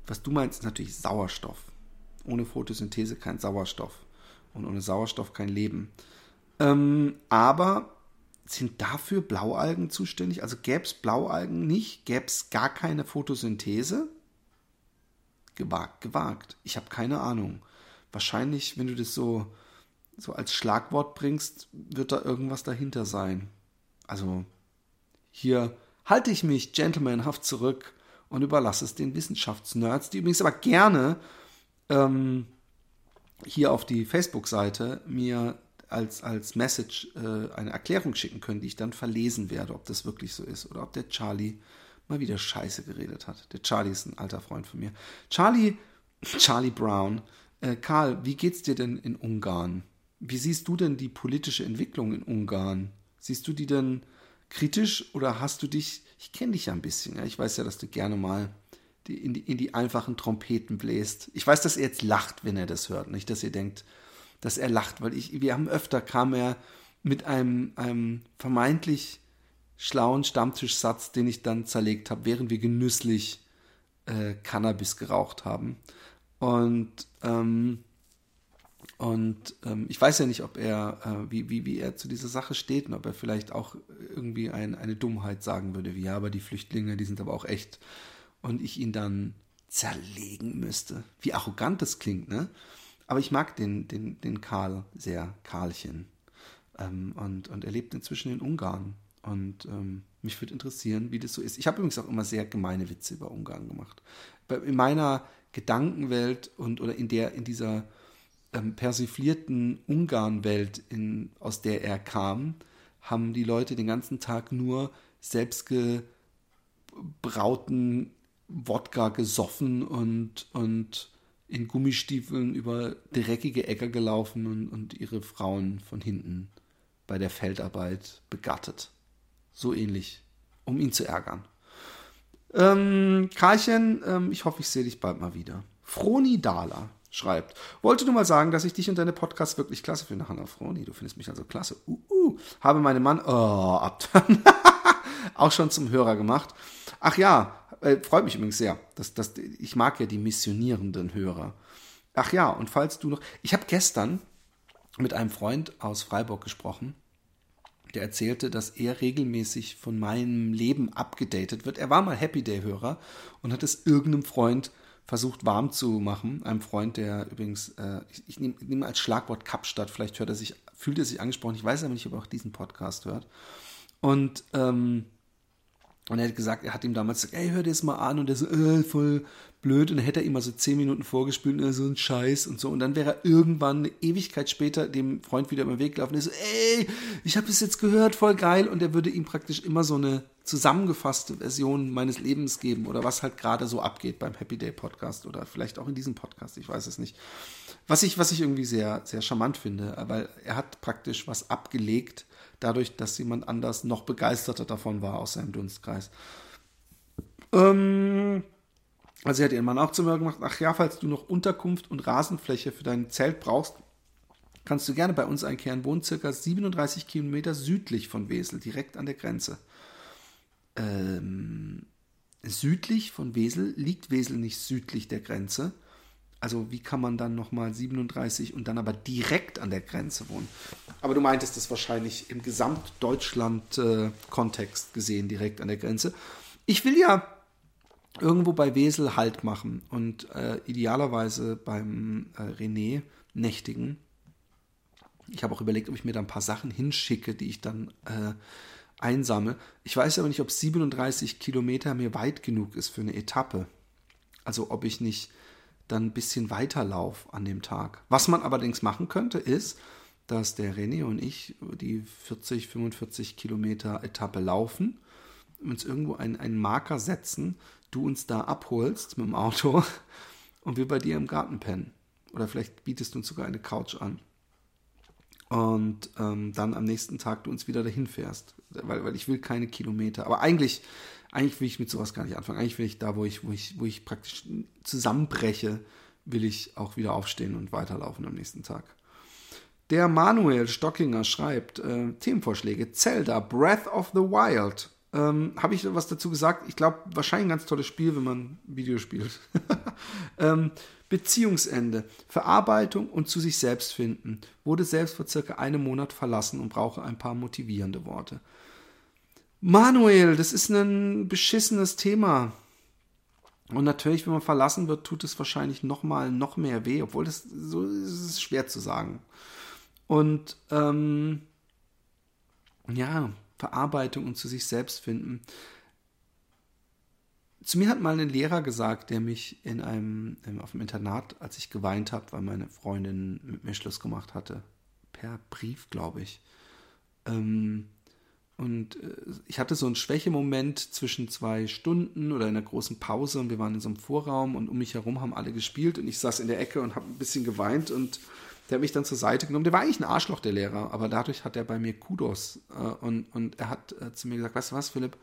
was du meinst, ist natürlich Sauerstoff. Ohne Photosynthese kein Sauerstoff. Und ohne Sauerstoff kein Leben. Ähm, aber sind dafür Blaualgen zuständig? Also gäbe es Blaualgen nicht? Gäbe es gar keine Photosynthese? Gewagt, gewagt. Ich habe keine Ahnung. Wahrscheinlich, wenn du das so, so als Schlagwort bringst, wird da irgendwas dahinter sein. Also hier halte ich mich gentlemanhaft zurück und überlasse es den Wissenschaftsnerds, die übrigens aber gerne ähm, hier auf die Facebook-Seite mir als, als Message äh, eine Erklärung schicken können, die ich dann verlesen werde, ob das wirklich so ist oder ob der Charlie mal wieder Scheiße geredet hat. Der Charlie ist ein alter Freund von mir. Charlie, Charlie Brown, äh, Karl, wie geht's dir denn in Ungarn? Wie siehst du denn die politische Entwicklung in Ungarn? Siehst du die denn kritisch oder hast du dich, ich kenne dich ja ein bisschen, ja, ich weiß ja, dass du gerne mal die, in, die, in die einfachen Trompeten bläst. Ich weiß, dass er jetzt lacht, wenn er das hört, nicht, dass ihr denkt, dass er lacht, weil ich, wir haben öfter kam er mit einem, einem vermeintlich schlauen Stammtischsatz, den ich dann zerlegt habe, während wir genüsslich äh, Cannabis geraucht haben. Und ähm, und ähm, ich weiß ja nicht, ob er, äh, wie, wie, wie er zu dieser Sache steht und ob er vielleicht auch irgendwie ein, eine Dummheit sagen würde, wie ja, aber die Flüchtlinge, die sind aber auch echt. Und ich ihn dann zerlegen müsste. Wie arrogant das klingt, ne? Aber ich mag den, den, den Karl sehr, Karlchen. Ähm, und, und er lebt inzwischen in Ungarn. Und ähm, mich würde interessieren, wie das so ist. Ich habe übrigens auch immer sehr gemeine Witze über Ungarn gemacht. In meiner Gedankenwelt und oder in der, in dieser ähm, persiflierten Ungarn-Welt, aus der er kam, haben die Leute den ganzen Tag nur selbstgebrauten Wodka gesoffen und, und in Gummistiefeln über dreckige Äcker gelaufen und, und ihre Frauen von hinten bei der Feldarbeit begattet. So ähnlich, um ihn zu ärgern. Ähm, Karlchen, ähm, ich hoffe, ich sehe dich bald mal wieder. Froni Dahler schreibt. Wollte nur mal sagen, dass ich dich und deine Podcasts wirklich klasse finde. Hanna Froni, du findest mich also klasse. Uh, uh. Habe meinen Mann, oh, ab, auch schon zum Hörer gemacht. Ach ja, äh, freut mich übrigens sehr. Dass, dass, ich mag ja die missionierenden Hörer. Ach ja, und falls du noch. Ich habe gestern mit einem Freund aus Freiburg gesprochen, der erzählte, dass er regelmäßig von meinem Leben abgedatet wird. Er war mal Happy Day-Hörer und hat es irgendeinem Freund versucht warm zu machen. Einem Freund, der übrigens, äh, ich, ich nehme nehm als Schlagwort Kapstadt, vielleicht hört er sich, fühlt er sich angesprochen, ich weiß aber nicht, ob er auch diesen Podcast hört. Und ähm, und er hat gesagt, er hat ihm damals gesagt, ey, hör dir das mal an. Und er so, äh, voll blöd. Und dann hätte er ihm mal so zehn Minuten vorgespielt, äh, so ein Scheiß und so. Und dann wäre er irgendwann eine Ewigkeit später dem Freund wieder über den Weg gelaufen. Und er so, ey, ich habe das jetzt gehört, voll geil. Und er würde ihm praktisch immer so eine zusammengefasste Version meines Lebens geben oder was halt gerade so abgeht beim Happy Day Podcast oder vielleicht auch in diesem Podcast, ich weiß es nicht. Was ich, was ich irgendwie sehr, sehr charmant finde, weil er hat praktisch was abgelegt, dadurch, dass jemand anders noch begeisterter davon war aus seinem Dunstkreis. Ähm, also hat ihren Mann auch zu mir gemacht, ach ja, falls du noch Unterkunft und Rasenfläche für dein Zelt brauchst, kannst du gerne bei uns einkehren. Wohnt circa 37 Kilometer südlich von Wesel, direkt an der Grenze. Ähm, südlich von Wesel liegt Wesel nicht südlich der Grenze, also wie kann man dann nochmal 37 und dann aber direkt an der Grenze wohnen? Aber du meintest das wahrscheinlich im Gesamtdeutschland-Kontext äh, gesehen, direkt an der Grenze. Ich will ja irgendwo bei Wesel Halt machen und äh, idealerweise beim äh, René nächtigen. Ich habe auch überlegt, ob ich mir da ein paar Sachen hinschicke, die ich dann äh, einsammle. Ich weiß aber nicht, ob 37 Kilometer mir weit genug ist für eine Etappe. Also ob ich nicht dann ein bisschen weiterlauf an dem Tag. Was man allerdings machen könnte, ist, dass der René und ich die 40, 45 Kilometer Etappe laufen, uns irgendwo einen, einen Marker setzen, du uns da abholst mit dem Auto und wir bei dir im Garten pennen. Oder vielleicht bietest du uns sogar eine Couch an. Und ähm, dann am nächsten Tag du uns wieder dahin fährst. Weil, weil ich will keine Kilometer. Aber eigentlich eigentlich will ich mit sowas gar nicht anfangen. Eigentlich will ich da, wo ich, wo ich, wo ich praktisch zusammenbreche, will ich auch wieder aufstehen und weiterlaufen am nächsten Tag. Der Manuel Stockinger schreibt äh, Themenvorschläge: Zelda, Breath of the Wild ähm, habe ich was dazu gesagt? Ich glaube, wahrscheinlich ein ganz tolles Spiel, wenn man Video spielt. ähm, Beziehungsende, Verarbeitung und zu sich selbst finden. Wurde selbst vor circa einem Monat verlassen und brauche ein paar motivierende Worte. Manuel, das ist ein beschissenes Thema. Und natürlich, wenn man verlassen wird, tut es wahrscheinlich noch mal noch mehr weh, obwohl das so ist es schwer zu sagen. Und ähm, ja, Verarbeitung und zu sich selbst finden. Zu mir hat mal ein Lehrer gesagt, der mich in einem, auf dem Internat, als ich geweint habe, weil meine Freundin mit mir Schluss gemacht hatte, per Brief, glaube ich. Ähm, und äh, ich hatte so einen Schwächemoment zwischen zwei Stunden oder einer großen Pause und wir waren in so einem Vorraum und um mich herum haben alle gespielt und ich saß in der Ecke und habe ein bisschen geweint und der hat mich dann zur Seite genommen. Der war eigentlich ein Arschloch, der Lehrer, aber dadurch hat er bei mir Kudos. Äh, und, und er hat äh, zu mir gesagt, weißt du was, Philipp,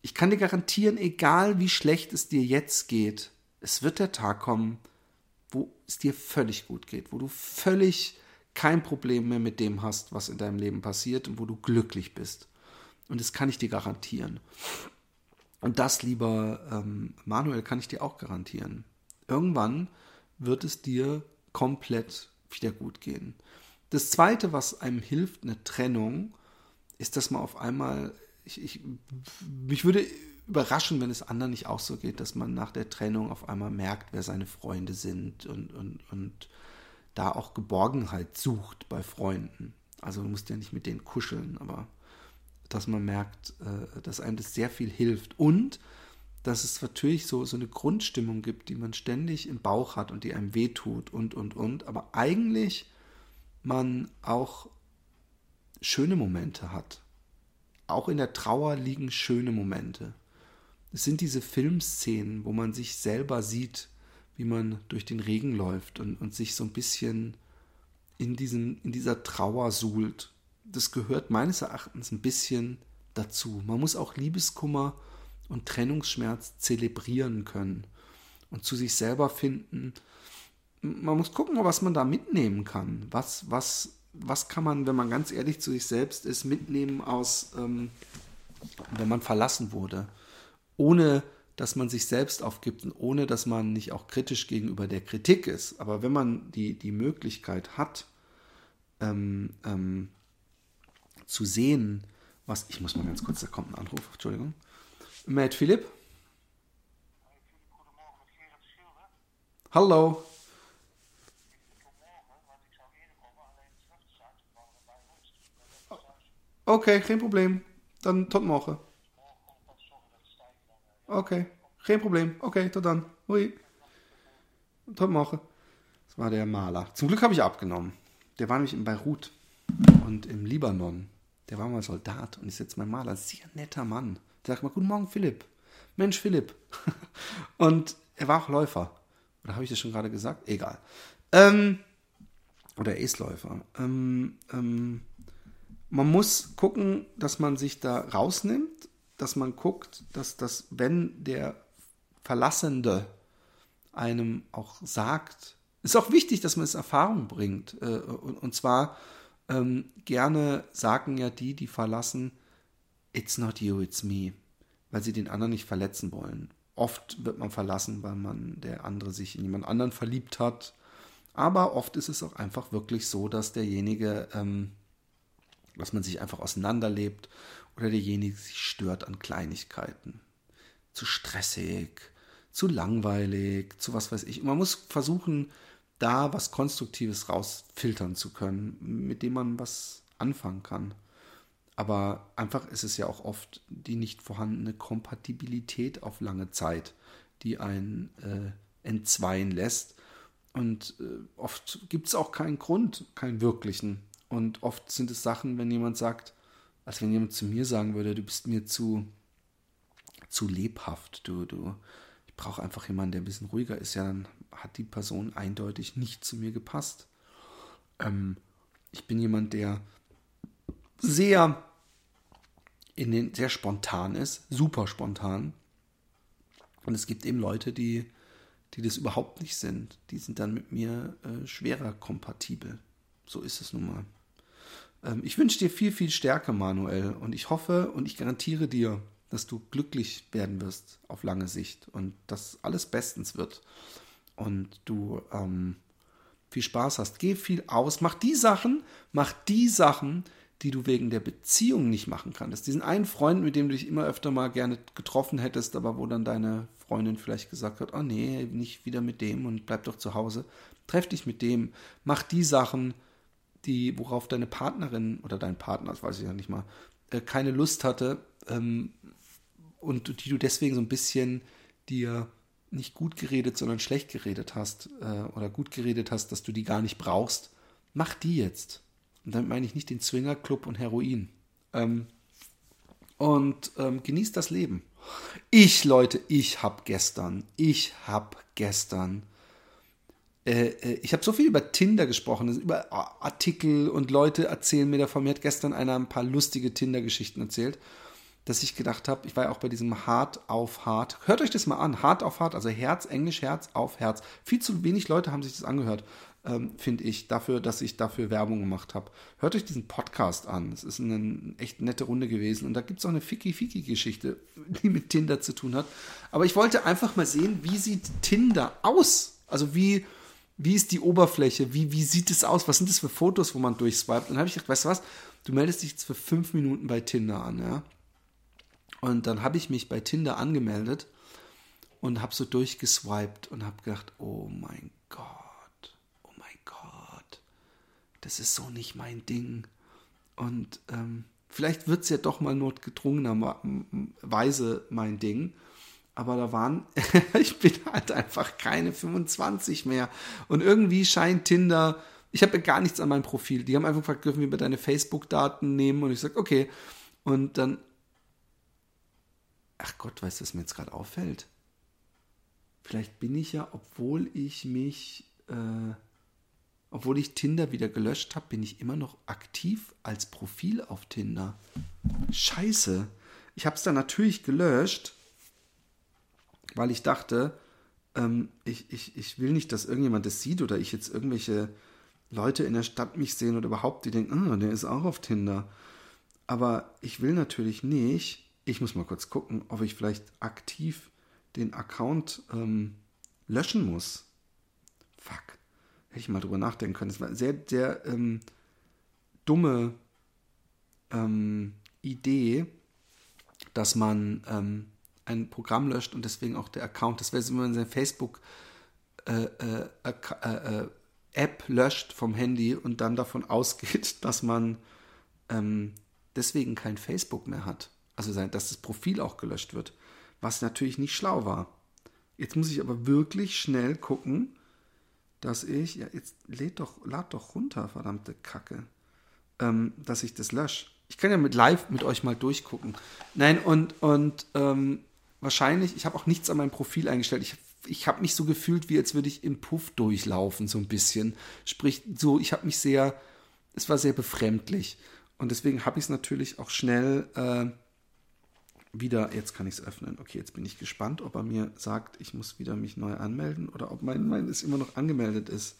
ich kann dir garantieren, egal wie schlecht es dir jetzt geht, es wird der Tag kommen, wo es dir völlig gut geht, wo du völlig kein Problem mehr mit dem hast, was in deinem Leben passiert und wo du glücklich bist. Und das kann ich dir garantieren. Und das, lieber ähm, Manuel, kann ich dir auch garantieren. Irgendwann wird es dir komplett wieder gut gehen. Das Zweite, was einem hilft, eine Trennung, ist, dass man auf einmal, ich, ich, mich würde überraschen, wenn es anderen nicht auch so geht, dass man nach der Trennung auf einmal merkt, wer seine Freunde sind und, und, und da auch Geborgenheit sucht bei Freunden. Also du musst ja nicht mit denen kuscheln, aber dass man merkt, äh, dass einem das sehr viel hilft. Und dass es natürlich so, so eine Grundstimmung gibt, die man ständig im Bauch hat und die einem wehtut und, und, und. Aber eigentlich man auch schöne Momente hat. Auch in der Trauer liegen schöne Momente. Es sind diese Filmszenen, wo man sich selber sieht, wie man durch den Regen läuft und, und sich so ein bisschen in, diesen, in dieser Trauer suhlt. Das gehört meines Erachtens ein bisschen dazu. Man muss auch Liebeskummer und Trennungsschmerz zelebrieren können und zu sich selber finden. Man muss gucken, was man da mitnehmen kann. Was, was, was kann man, wenn man ganz ehrlich zu sich selbst ist, mitnehmen aus, ähm, wenn man verlassen wurde, ohne dass man sich selbst aufgibt ohne dass man nicht auch kritisch gegenüber der Kritik ist. Aber wenn man die, die Möglichkeit hat, ähm, ähm, zu sehen, was. Ich muss mal ganz kurz, da kommt ein Anruf, Entschuldigung. Met Philip. Hallo. Oké, geen probleem. Dan tot morgen. Oké, geen probleem. Oké, tot dann. Hui. Tot morgen. Das war der Maler. Zum Glück habe ich abgenommen. Der war nämlich in Beirut und im Libanon. Der war mal Soldat und ist jetzt mein Maler. Sehr netter Mann. Der sagt mal, guten Morgen, Philipp. Mensch, Philipp. und er war auch Läufer. Oder habe ich das schon gerade gesagt? Egal. Ähm, oder er ist Läufer. Ähm, ähm, man muss gucken, dass man sich da rausnimmt, dass man guckt, dass das, wenn der Verlassende einem auch sagt, ist auch wichtig, dass man es Erfahrung bringt. Äh, und zwar ähm, gerne sagen ja die, die verlassen, it's not you, it's me, weil sie den anderen nicht verletzen wollen. Oft wird man verlassen, weil man der andere sich in jemand anderen verliebt hat. Aber oft ist es auch einfach wirklich so, dass derjenige, ähm, dass man sich einfach auseinanderlebt oder derjenige sich stört an Kleinigkeiten. Zu stressig, zu langweilig, zu was weiß ich. Und man muss versuchen, da was Konstruktives rausfiltern zu können, mit dem man was anfangen kann. Aber einfach ist es ja auch oft die nicht vorhandene Kompatibilität auf lange Zeit, die einen äh, entzweien lässt. Und äh, oft gibt es auch keinen Grund, keinen wirklichen. Und oft sind es Sachen, wenn jemand sagt, als wenn jemand zu mir sagen würde, du bist mir zu, zu lebhaft, du, du, ich brauche einfach jemanden, der ein bisschen ruhiger ist, ja, dann hat die Person eindeutig nicht zu mir gepasst. Ähm, ich bin jemand, der sehr in den sehr spontan ist, super spontan. Und es gibt eben Leute, die, die das überhaupt nicht sind. Die sind dann mit mir äh, schwerer kompatibel. So ist es nun mal. Ähm, ich wünsche dir viel, viel Stärke, Manuel. Und ich hoffe und ich garantiere dir, dass du glücklich werden wirst auf lange Sicht und dass alles bestens wird. Und du ähm, viel Spaß hast. Geh viel aus. Mach die Sachen, mach die Sachen, die du wegen der Beziehung nicht machen kannst. Diesen einen Freund, mit dem du dich immer öfter mal gerne getroffen hättest, aber wo dann deine Freundin vielleicht gesagt hat, oh nee, nicht wieder mit dem und bleib doch zu Hause. Treff dich mit dem, mach die Sachen, worauf deine Partnerin oder dein Partner, das weiß ich ja nicht mal, äh, keine Lust hatte ähm, und die du deswegen so ein bisschen dir nicht gut geredet, sondern schlecht geredet hast äh, oder gut geredet hast, dass du die gar nicht brauchst, mach die jetzt. Und damit meine ich nicht den Swingerclub und Heroin. Ähm, und ähm, genießt das Leben. Ich, Leute, ich habe gestern, ich habe gestern, ich habe so viel über Tinder gesprochen, über Artikel und Leute erzählen mir davon. Mir hat gestern einer ein paar lustige Tinder-Geschichten erzählt, dass ich gedacht habe, ich war ja auch bei diesem Hart auf Hart. Hört euch das mal an, Hart auf Hart, also Herz, Englisch, Herz auf Herz. Viel zu wenig Leute haben sich das angehört ähm, finde ich, dafür, dass ich dafür Werbung gemacht habe. Hört euch diesen Podcast an. Es ist eine echt nette Runde gewesen. Und da gibt es auch eine Ficky-Ficky-Geschichte, die mit Tinder zu tun hat. Aber ich wollte einfach mal sehen, wie sieht Tinder aus? Also wie, wie ist die Oberfläche? Wie, wie sieht es aus? Was sind das für Fotos, wo man durchswipet? Dann habe ich gedacht, weißt du was? Du meldest dich jetzt für fünf Minuten bei Tinder an, ja? Und dann habe ich mich bei Tinder angemeldet und habe so durchgeswiped und habe gedacht, oh mein Gott das ist so nicht mein Ding. Und ähm, vielleicht wird es ja doch mal notgedrungenerweise mein Ding. Aber da waren, ich bin halt einfach keine 25 mehr. Und irgendwie scheint Tinder, ich habe ja gar nichts an meinem Profil. Die haben einfach gefragt, dürfen wir über deine Facebook-Daten nehmen? Und ich sage, okay. Und dann, ach Gott, weißt du, was mir jetzt gerade auffällt? Vielleicht bin ich ja, obwohl ich mich äh, obwohl ich Tinder wieder gelöscht habe, bin ich immer noch aktiv als Profil auf Tinder. Scheiße. Ich habe es dann natürlich gelöscht, weil ich dachte, ähm, ich, ich, ich will nicht, dass irgendjemand das sieht oder ich jetzt irgendwelche Leute in der Stadt mich sehen oder überhaupt, die denken, oh, der ist auch auf Tinder. Aber ich will natürlich nicht, ich muss mal kurz gucken, ob ich vielleicht aktiv den Account ähm, löschen muss. Fuck hätte ich mal drüber nachdenken können. Das war eine sehr, sehr ähm, dumme ähm, Idee, dass man ähm, ein Programm löscht und deswegen auch der Account. Das wäre, wenn man seine Facebook äh, äh, äh, App löscht vom Handy und dann davon ausgeht, dass man ähm, deswegen kein Facebook mehr hat. Also sein, dass das Profil auch gelöscht wird. Was natürlich nicht schlau war. Jetzt muss ich aber wirklich schnell gucken, dass ich, ja, jetzt lädt doch, lad doch runter, verdammte Kacke, ähm, dass ich das lösche. Ich kann ja mit live mit euch mal durchgucken. Nein, und, und ähm, wahrscheinlich, ich habe auch nichts an meinem Profil eingestellt. Ich, ich habe mich so gefühlt, wie als würde ich im Puff durchlaufen, so ein bisschen. Sprich, so, ich habe mich sehr, es war sehr befremdlich. Und deswegen habe ich es natürlich auch schnell äh, wieder, jetzt kann ich es öffnen. Okay, jetzt bin ich gespannt, ob er mir sagt, ich muss wieder mich neu anmelden oder ob mein, mein es immer noch angemeldet ist.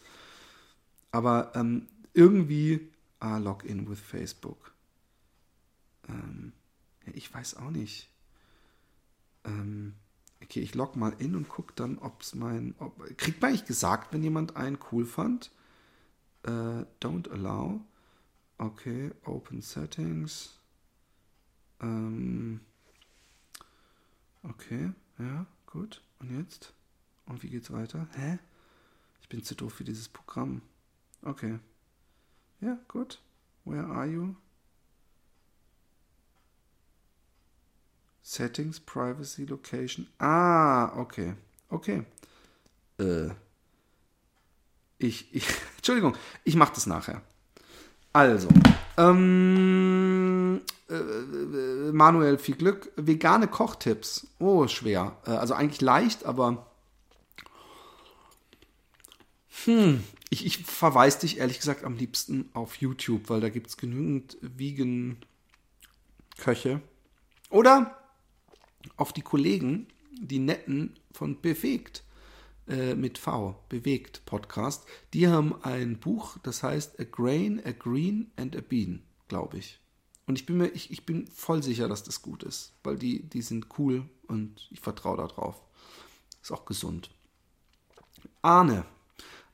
Aber ähm, irgendwie, ah, Login with Facebook. Ähm, ja, ich weiß auch nicht. Ähm, okay, ich log mal in und gucke dann, ob es mein, kriegt man eigentlich gesagt, wenn jemand einen cool fand? Äh, don't allow. Okay, Open Settings. Ähm, Okay, ja, gut. Und jetzt? Und wie geht's weiter? Hä? Ich bin zu doof für dieses Programm. Okay. Ja, gut. Where are you? Settings, Privacy, Location. Ah, okay. Okay. Äh. Ich, ich, Entschuldigung, ich mach das nachher. Also, ähm, äh, äh, Manuel, viel Glück. Vegane Kochtipps. Oh, schwer. Äh, also eigentlich leicht, aber. Hm, ich, ich verweise dich ehrlich gesagt am liebsten auf YouTube, weil da gibt es genügend Vegan-Köche. Oder auf die Kollegen, die netten von Bewegt äh, mit V, Bewegt Podcast. Die haben ein Buch, das heißt A Grain, A Green and a Bean glaube ich. Und ich bin mir, ich, ich bin voll sicher, dass das gut ist, weil die, die sind cool und ich vertraue darauf. Ist auch gesund. Arne.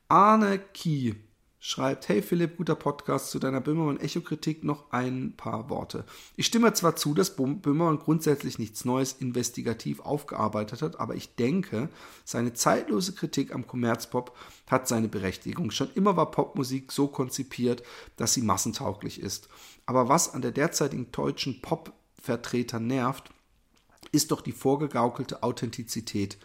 Arne Kie schreibt, hey Philipp, guter Podcast zu deiner Böhmermann-Echo-Kritik noch ein paar Worte. Ich stimme zwar zu, dass Böhmermann grundsätzlich nichts Neues investigativ aufgearbeitet hat, aber ich denke, seine zeitlose Kritik am Kommerzpop hat seine Berechtigung. Schon immer war Popmusik so konzipiert, dass sie massentauglich ist. Aber was an der derzeitigen deutschen Pop-Vertreter nervt, ist doch die vorgegaukelte Authentizität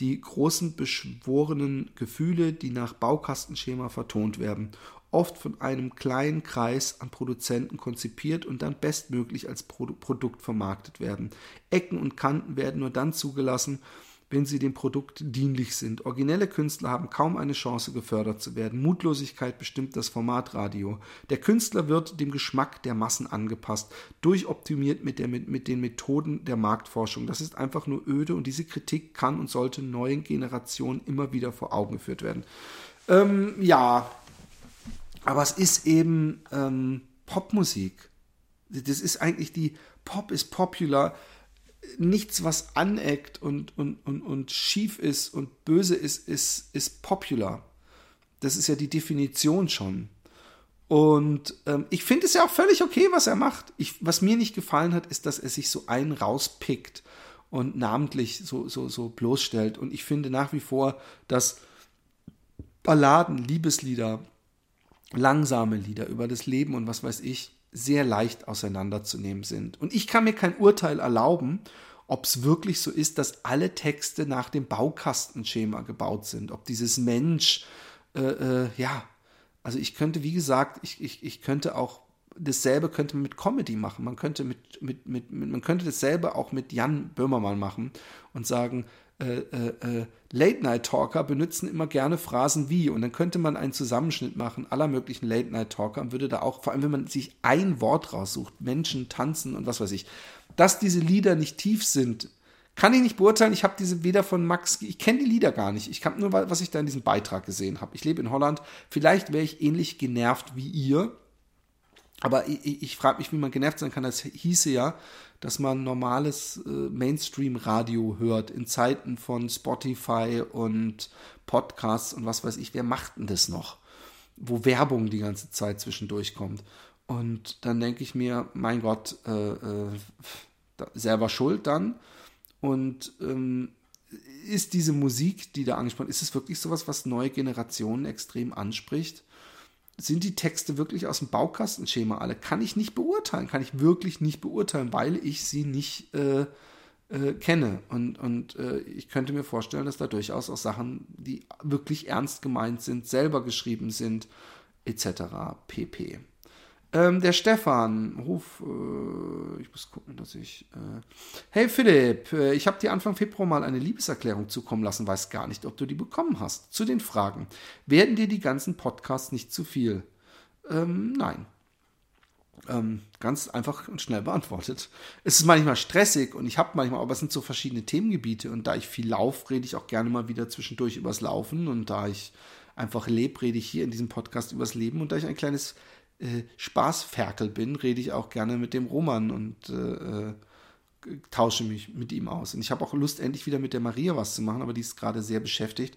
die großen beschworenen Gefühle, die nach Baukastenschema vertont werden, oft von einem kleinen Kreis an Produzenten konzipiert und dann bestmöglich als Produkt vermarktet werden. Ecken und Kanten werden nur dann zugelassen, wenn sie dem Produkt dienlich sind. Originelle Künstler haben kaum eine Chance, gefördert zu werden. Mutlosigkeit bestimmt das Format Radio. Der Künstler wird dem Geschmack der Massen angepasst, durchoptimiert mit, der, mit, mit den Methoden der Marktforschung. Das ist einfach nur öde und diese Kritik kann und sollte neuen Generationen immer wieder vor Augen geführt werden. Ähm, ja, aber es ist eben ähm, Popmusik. Das ist eigentlich die Pop ist popular nichts, was aneckt und, und, und, und schief ist und böse ist, ist, ist popular. Das ist ja die Definition schon. Und ähm, ich finde es ja auch völlig okay, was er macht. Ich, was mir nicht gefallen hat, ist, dass er sich so einen rauspickt und namentlich so, so, so bloßstellt. Und ich finde nach wie vor, dass Balladen, Liebeslieder, langsame Lieder über das Leben und was weiß ich, sehr leicht auseinanderzunehmen sind. Und ich kann mir kein Urteil erlauben, ob es wirklich so ist, dass alle Texte nach dem Baukastenschema gebaut sind. Ob dieses Mensch, äh, äh, ja, also ich könnte, wie gesagt, ich, ich, ich könnte auch dasselbe könnte man mit Comedy machen. Man könnte mit, mit, mit, mit man könnte dasselbe auch mit Jan Böhmermann machen und sagen, äh, äh, äh, Late-Night-Talker benutzen immer gerne Phrasen wie und dann könnte man einen Zusammenschnitt machen aller möglichen Late-Night-Talker und würde da auch, vor allem wenn man sich ein Wort raussucht, Menschen tanzen und was weiß ich, dass diese Lieder nicht tief sind, kann ich nicht beurteilen. Ich habe diese weder von Max, ich kenne die Lieder gar nicht. Ich habe nur, was ich da in diesem Beitrag gesehen habe. Ich lebe in Holland. Vielleicht wäre ich ähnlich genervt wie ihr. Aber ich, ich, ich frage mich, wie man genervt sein kann. Das hieße ja, dass man normales äh, Mainstream-Radio hört in Zeiten von Spotify und Podcasts und was weiß ich. Wer macht denn das noch? Wo Werbung die ganze Zeit zwischendurch kommt. Und dann denke ich mir, mein Gott, äh, äh, selber schuld dann. Und ähm, ist diese Musik, die da angesprochen ist, es wirklich sowas, was neue Generationen extrem anspricht? Sind die Texte wirklich aus dem Baukastenschema alle? Kann ich nicht beurteilen, kann ich wirklich nicht beurteilen, weil ich sie nicht äh, äh, kenne. Und, und äh, ich könnte mir vorstellen, dass da durchaus auch Sachen, die wirklich ernst gemeint sind, selber geschrieben sind, etc. pp. Ähm, der Stefan, Ruf, äh, ich muss gucken, dass ich. Äh, hey Philipp, äh, ich habe dir Anfang Februar mal eine Liebeserklärung zukommen lassen, weiß gar nicht, ob du die bekommen hast. Zu den Fragen. Werden dir die ganzen Podcasts nicht zu viel? Ähm, nein. Ähm, ganz einfach und schnell beantwortet. Es ist manchmal stressig und ich habe manchmal, aber es sind so verschiedene Themengebiete und da ich viel laufe, rede ich auch gerne mal wieder zwischendurch übers Laufen und da ich einfach lebe, rede ich hier in diesem Podcast übers Leben und da ich ein kleines äh, Spaßferkel bin, rede ich auch gerne mit dem Roman und äh, äh, tausche mich mit ihm aus. Und ich habe auch Lust, endlich wieder mit der Maria was zu machen, aber die ist gerade sehr beschäftigt.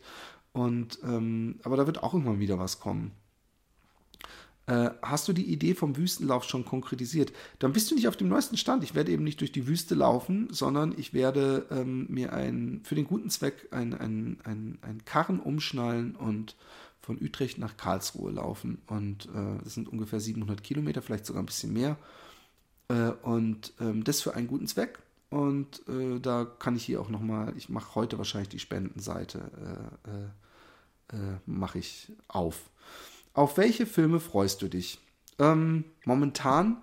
Und ähm, aber da wird auch irgendwann wieder was kommen. Äh, hast du die Idee vom Wüstenlauf schon konkretisiert? Dann bist du nicht auf dem neuesten Stand. Ich werde eben nicht durch die Wüste laufen, sondern ich werde ähm, mir ein, für den guten Zweck ein, ein, ein, ein Karren umschnallen und von Utrecht nach Karlsruhe laufen. Und äh, das sind ungefähr 700 Kilometer, vielleicht sogar ein bisschen mehr. Äh, und ähm, das für einen guten Zweck. Und äh, da kann ich hier auch nochmal, ich mache heute wahrscheinlich die Spendenseite, äh, äh, äh, mache ich auf. Auf welche Filme freust du dich? Ähm, momentan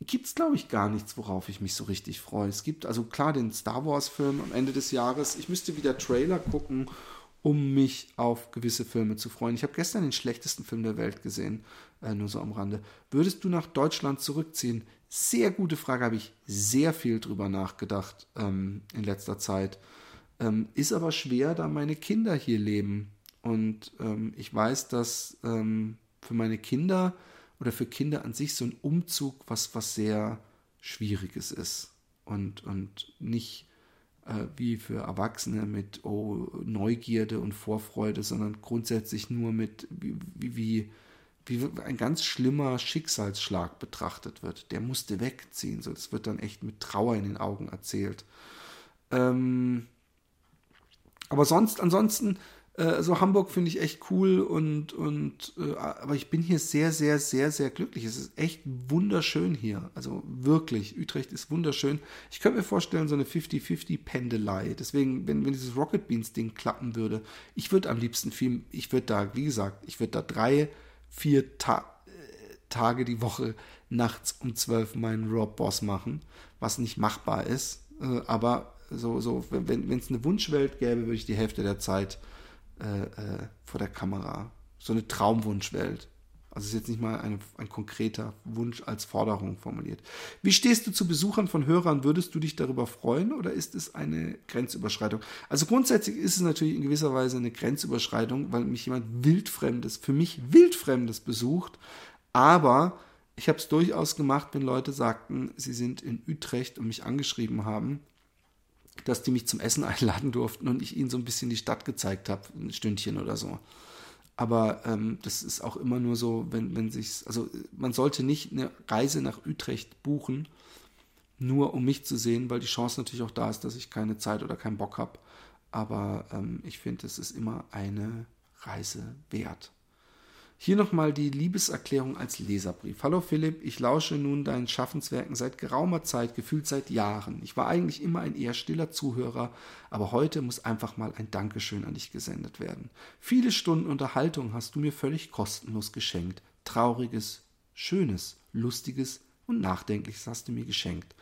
gibt es, glaube ich, gar nichts, worauf ich mich so richtig freue. Es gibt also klar den Star Wars-Film am Ende des Jahres. Ich müsste wieder Trailer gucken um mich auf gewisse Filme zu freuen. Ich habe gestern den schlechtesten Film der Welt gesehen, äh, nur so am Rande. Würdest du nach Deutschland zurückziehen? Sehr gute Frage, habe ich sehr viel drüber nachgedacht ähm, in letzter Zeit. Ähm, ist aber schwer, da meine Kinder hier leben. Und ähm, ich weiß, dass ähm, für meine Kinder oder für Kinder an sich so ein Umzug was, was sehr Schwieriges ist und, und nicht äh, wie für Erwachsene mit oh, Neugierde und Vorfreude, sondern grundsätzlich nur mit wie, wie, wie ein ganz schlimmer Schicksalsschlag betrachtet wird. Der musste wegziehen. So, das wird dann echt mit Trauer in den Augen erzählt. Ähm, aber sonst, ansonsten äh, so Hamburg finde ich echt cool und, und äh, aber ich bin hier sehr, sehr, sehr, sehr glücklich. Es ist echt wunderschön hier. Also wirklich, Utrecht ist wunderschön. Ich könnte mir vorstellen, so eine 50-50-Pendelei. Deswegen, wenn, wenn dieses Rocket Beans-Ding klappen würde, ich würde am liebsten viel, ich würde da, wie gesagt, ich würde da drei, vier Ta äh, Tage die Woche nachts um zwölf meinen Rob Boss machen, was nicht machbar ist. Äh, aber so, so, wenn es eine Wunschwelt gäbe, würde ich die Hälfte der Zeit äh, äh, vor der Kamera. So eine Traumwunschwelt. Also ist jetzt nicht mal eine, ein konkreter Wunsch als Forderung formuliert. Wie stehst du zu Besuchern von Hörern? Würdest du dich darüber freuen oder ist es eine Grenzüberschreitung? Also grundsätzlich ist es natürlich in gewisser Weise eine Grenzüberschreitung, weil mich jemand wildfremdes, für mich wildfremdes besucht. Aber ich habe es durchaus gemacht, wenn Leute sagten, sie sind in Utrecht und mich angeschrieben haben dass die mich zum Essen einladen durften und ich ihnen so ein bisschen die Stadt gezeigt habe, ein Stündchen oder so. Aber ähm, das ist auch immer nur so, wenn, wenn sich, also man sollte nicht eine Reise nach Utrecht buchen, nur um mich zu sehen, weil die Chance natürlich auch da ist, dass ich keine Zeit oder keinen Bock habe. Aber ähm, ich finde, es ist immer eine Reise wert. Hier nochmal die Liebeserklärung als Leserbrief. Hallo Philipp, ich lausche nun deinen Schaffenswerken seit geraumer Zeit, gefühlt seit Jahren. Ich war eigentlich immer ein eher stiller Zuhörer, aber heute muss einfach mal ein Dankeschön an dich gesendet werden. Viele Stunden Unterhaltung hast du mir völlig kostenlos geschenkt. Trauriges, Schönes, Lustiges und Nachdenkliches hast du mir geschenkt.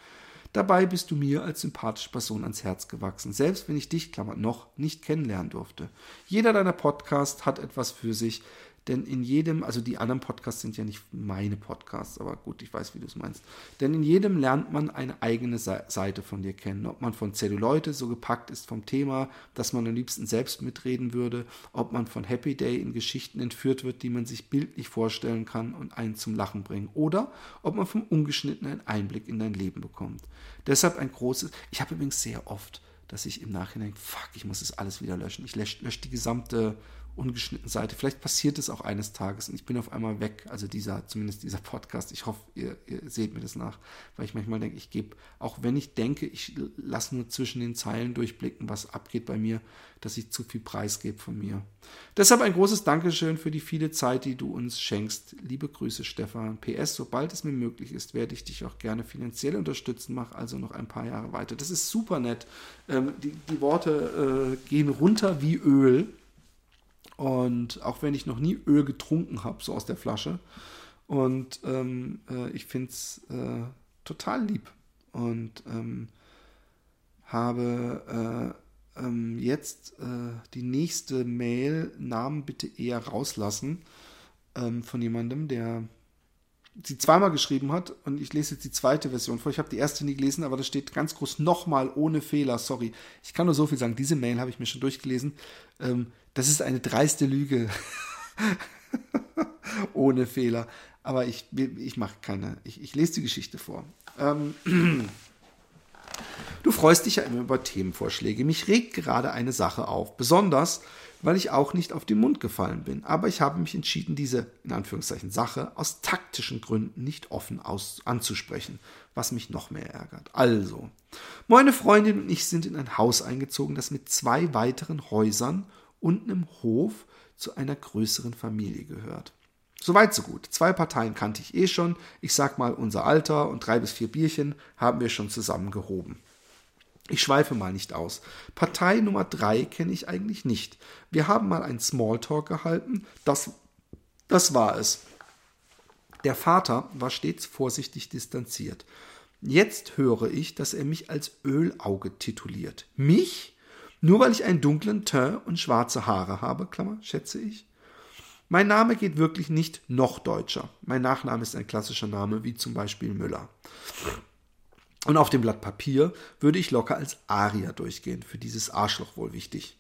Dabei bist du mir als sympathische Person ans Herz gewachsen, selbst wenn ich dich, Klammer noch, nicht kennenlernen durfte. Jeder deiner Podcasts hat etwas für sich, denn in jedem, also die anderen Podcasts sind ja nicht meine Podcasts, aber gut, ich weiß, wie du es meinst. Denn in jedem lernt man eine eigene Seite von dir kennen. Ob man von Zelluleute so gepackt ist vom Thema, dass man am liebsten selbst mitreden würde, ob man von Happy Day in Geschichten entführt wird, die man sich bildlich vorstellen kann und einen zum Lachen bringen. Oder ob man vom Ungeschnittenen einen Einblick in dein Leben bekommt. Deshalb ein großes, ich habe übrigens sehr oft, dass ich im Nachhinein, fuck, ich muss das alles wieder löschen. Ich lösche, lösche die gesamte ungeschnittenen Seite. Vielleicht passiert es auch eines Tages und ich bin auf einmal weg. Also dieser, zumindest dieser Podcast. Ich hoffe, ihr, ihr seht mir das nach, weil ich manchmal denke, ich gebe, auch wenn ich denke, ich lasse nur zwischen den Zeilen durchblicken, was abgeht bei mir, dass ich zu viel Preis gebe von mir. Deshalb ein großes Dankeschön für die viele Zeit, die du uns schenkst. Liebe Grüße, Stefan. PS, sobald es mir möglich ist, werde ich dich auch gerne finanziell unterstützen. Mach also noch ein paar Jahre weiter. Das ist super nett. Ähm, die, die Worte äh, gehen runter wie Öl. Und auch wenn ich noch nie Öl getrunken habe, so aus der Flasche. Und ähm, äh, ich finde es äh, total lieb. Und ähm, habe äh, ähm, jetzt äh, die nächste Mail, Namen bitte eher rauslassen, ähm, von jemandem, der sie zweimal geschrieben hat und ich lese jetzt die zweite Version vor. Ich habe die erste nie gelesen, aber da steht ganz groß nochmal ohne Fehler. Sorry. Ich kann nur so viel sagen. Diese Mail habe ich mir schon durchgelesen. Ähm, das ist eine dreiste Lüge. ohne Fehler. Aber ich, ich mache keine. Ich, ich lese die Geschichte vor. Ähm, du freust dich ja immer über Themenvorschläge. Mich regt gerade eine Sache auf. Besonders, weil ich auch nicht auf den Mund gefallen bin. Aber ich habe mich entschieden, diese, in Anführungszeichen, Sache aus taktischen Gründen nicht offen aus, anzusprechen, was mich noch mehr ärgert. Also, meine Freundin und ich sind in ein Haus eingezogen, das mit zwei weiteren Häusern und einem Hof zu einer größeren Familie gehört. Soweit so gut. Zwei Parteien kannte ich eh schon. Ich sag mal, unser Alter und drei bis vier Bierchen haben wir schon zusammen gehoben. Ich schweife mal nicht aus. Partei Nummer drei kenne ich eigentlich nicht. Wir haben mal einen Smalltalk gehalten. Das, das war es. Der Vater war stets vorsichtig distanziert. Jetzt höre ich, dass er mich als Ölauge tituliert. Mich? Nur weil ich einen dunklen Teint und schwarze Haare habe, Klammer, schätze ich. Mein Name geht wirklich nicht noch deutscher. Mein Nachname ist ein klassischer Name, wie zum Beispiel Müller. Und auf dem Blatt Papier würde ich locker als Aria durchgehen, für dieses Arschloch wohl wichtig.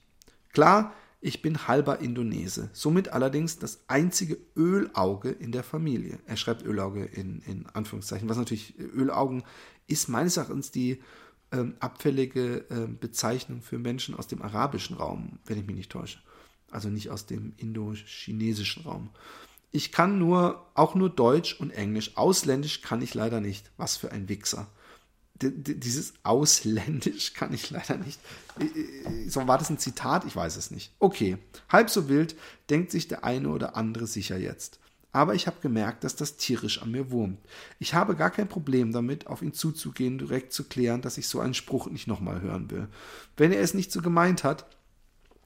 Klar, ich bin halber Indonese, somit allerdings das einzige Ölauge in der Familie. Er schreibt Ölauge in, in Anführungszeichen, was natürlich Ölaugen ist meines Erachtens die ähm, abfällige äh, Bezeichnung für Menschen aus dem arabischen Raum, wenn ich mich nicht täusche. Also nicht aus dem indochinesischen Raum. Ich kann nur, auch nur Deutsch und Englisch. Ausländisch kann ich leider nicht. Was für ein Wichser dieses ausländisch kann ich leider nicht. So war das ein Zitat? Ich weiß es nicht. Okay, halb so wild denkt sich der eine oder andere sicher jetzt. Aber ich habe gemerkt, dass das tierisch an mir wurmt. Ich habe gar kein Problem damit, auf ihn zuzugehen, direkt zu klären, dass ich so einen Spruch nicht nochmal hören will. Wenn er es nicht so gemeint hat,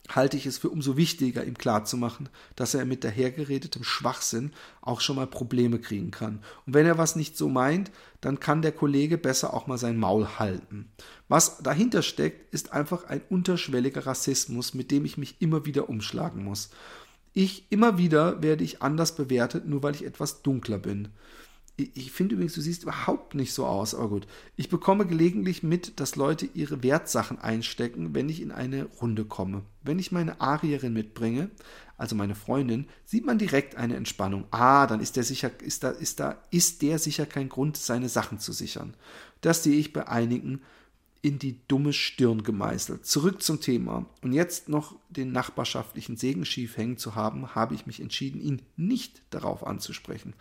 halte ich es für umso wichtiger, ihm klarzumachen, dass er mit dahergeredetem Schwachsinn auch schon mal Probleme kriegen kann. Und wenn er was nicht so meint, dann kann der Kollege besser auch mal sein Maul halten. Was dahinter steckt, ist einfach ein unterschwelliger Rassismus, mit dem ich mich immer wieder umschlagen muss. Ich immer wieder werde ich anders bewertet, nur weil ich etwas dunkler bin. Ich finde übrigens, du siehst überhaupt nicht so aus, aber gut. Ich bekomme gelegentlich mit, dass Leute ihre Wertsachen einstecken, wenn ich in eine Runde komme. Wenn ich meine Arierin mitbringe, also meine Freundin, sieht man direkt eine Entspannung. Ah, dann ist der sicher, ist da, ist da, ist der sicher kein Grund, seine Sachen zu sichern. Das sehe ich bei einigen in die dumme Stirn gemeißelt. Zurück zum Thema. Und jetzt noch den nachbarschaftlichen Segen schief hängen zu haben, habe ich mich entschieden, ihn nicht darauf anzusprechen.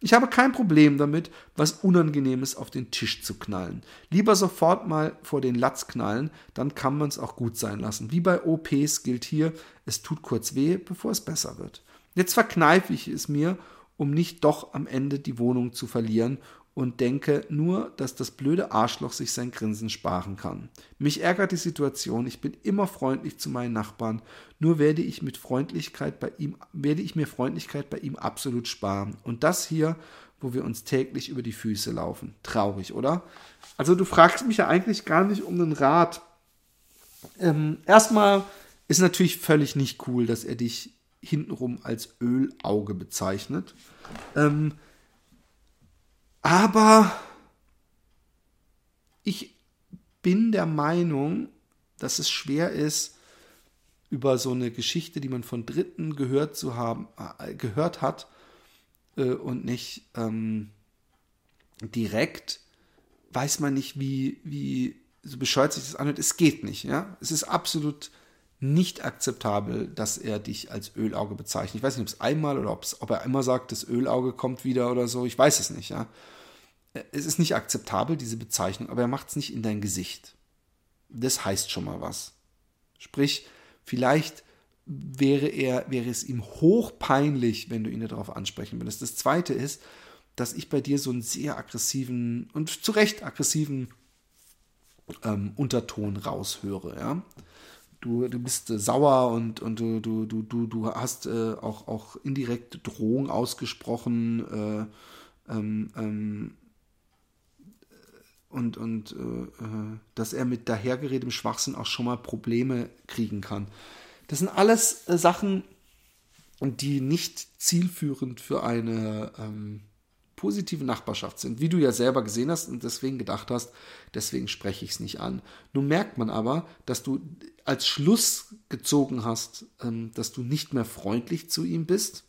Ich habe kein Problem damit, was Unangenehmes auf den Tisch zu knallen. Lieber sofort mal vor den Latz knallen, dann kann man es auch gut sein lassen. Wie bei OPs gilt hier, es tut kurz weh, bevor es besser wird. Jetzt verkneife ich es mir, um nicht doch am Ende die Wohnung zu verlieren und denke nur, dass das blöde Arschloch sich sein Grinsen sparen kann. Mich ärgert die Situation, ich bin immer freundlich zu meinen Nachbarn, nur werde ich mit Freundlichkeit bei ihm, werde ich mir Freundlichkeit bei ihm absolut sparen. Und das hier, wo wir uns täglich über die Füße laufen. Traurig, oder? Also du fragst mich ja eigentlich gar nicht um einen Rat. Ähm, erstmal ist natürlich völlig nicht cool, dass er dich hintenrum als Ölauge bezeichnet. Ähm, aber ich bin der Meinung, dass es schwer ist, über so eine Geschichte, die man von Dritten gehört zu haben, äh, gehört hat äh, und nicht ähm, direkt, weiß man nicht, wie, wie so bescheuert sich das anhört. Es geht nicht, ja. Es ist absolut nicht akzeptabel, dass er dich als Ölauge bezeichnet. Ich weiß nicht, ob es einmal oder ob er immer sagt, das Ölauge kommt wieder oder so. Ich weiß es nicht, ja es ist nicht akzeptabel, diese Bezeichnung, aber er macht es nicht in dein Gesicht. Das heißt schon mal was. Sprich, vielleicht wäre er, wäre es ihm hochpeinlich, wenn du ihn darauf ansprechen würdest. Das zweite ist, dass ich bei dir so einen sehr aggressiven und zu Recht aggressiven ähm, Unterton raushöre, ja. Du, du bist äh, sauer und, und du, du, du, du hast äh, auch, auch indirekt Drohung ausgesprochen, äh, ähm, ähm, und, und äh, äh, dass er mit dahergeredem Schwachsinn auch schon mal Probleme kriegen kann. Das sind alles äh, Sachen, die nicht zielführend für eine ähm, positive Nachbarschaft sind, wie du ja selber gesehen hast und deswegen gedacht hast, deswegen spreche ich es nicht an. Nun merkt man aber, dass du als Schluss gezogen hast, ähm, dass du nicht mehr freundlich zu ihm bist.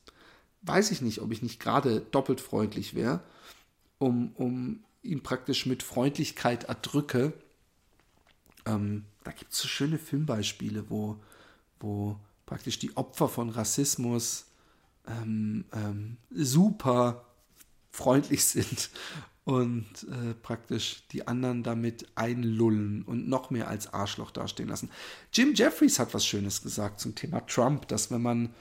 Weiß ich nicht, ob ich nicht gerade doppelt freundlich wäre, um, um ihn praktisch mit Freundlichkeit erdrücke. Ähm, da gibt es so schöne Filmbeispiele, wo, wo praktisch die Opfer von Rassismus ähm, ähm, super freundlich sind und äh, praktisch die anderen damit einlullen und noch mehr als Arschloch dastehen lassen. Jim Jeffries hat was Schönes gesagt zum Thema Trump, dass wenn man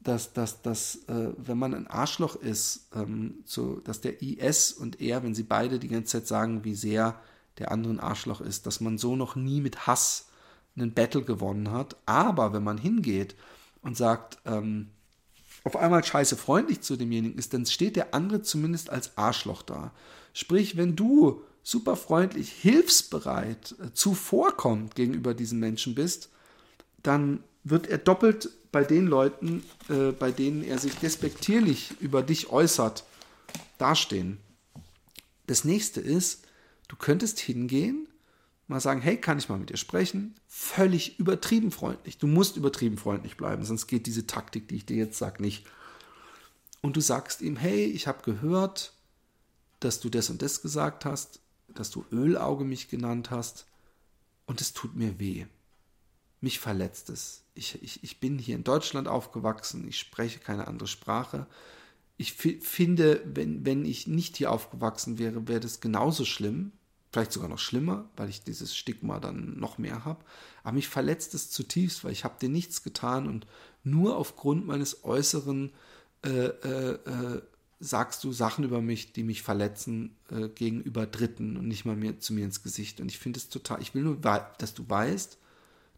dass, dass, dass äh, wenn man ein Arschloch ist, ähm, so, dass der IS und er, wenn sie beide die ganze Zeit sagen, wie sehr der andere ein Arschloch ist, dass man so noch nie mit Hass einen Battle gewonnen hat. Aber wenn man hingeht und sagt, ähm, auf einmal scheiße freundlich zu demjenigen ist, dann steht der andere zumindest als Arschloch da. Sprich, wenn du super freundlich, hilfsbereit, äh, zuvorkommend gegenüber diesen Menschen bist, dann wird er doppelt bei den Leuten, äh, bei denen er sich despektierlich über dich äußert, dastehen. Das nächste ist, du könntest hingehen mal sagen, hey, kann ich mal mit dir sprechen? Völlig übertrieben freundlich. Du musst übertrieben freundlich bleiben, sonst geht diese Taktik, die ich dir jetzt sage, nicht. Und du sagst ihm, hey, ich habe gehört, dass du das und das gesagt hast, dass du Ölauge mich genannt hast und es tut mir weh. Mich verletzt es. Ich, ich, ich bin hier in Deutschland aufgewachsen, ich spreche keine andere Sprache. Ich finde, wenn, wenn ich nicht hier aufgewachsen wäre, wäre das genauso schlimm vielleicht sogar noch schlimmer, weil ich dieses Stigma dann noch mehr habe. Aber mich verletzt es zutiefst, weil ich habe dir nichts getan und nur aufgrund meines Äußeren äh, äh, äh, sagst du Sachen über mich, die mich verletzen äh, gegenüber Dritten und nicht mal mir, zu mir ins Gesicht. Und ich finde es total, ich will nur, dass du weißt,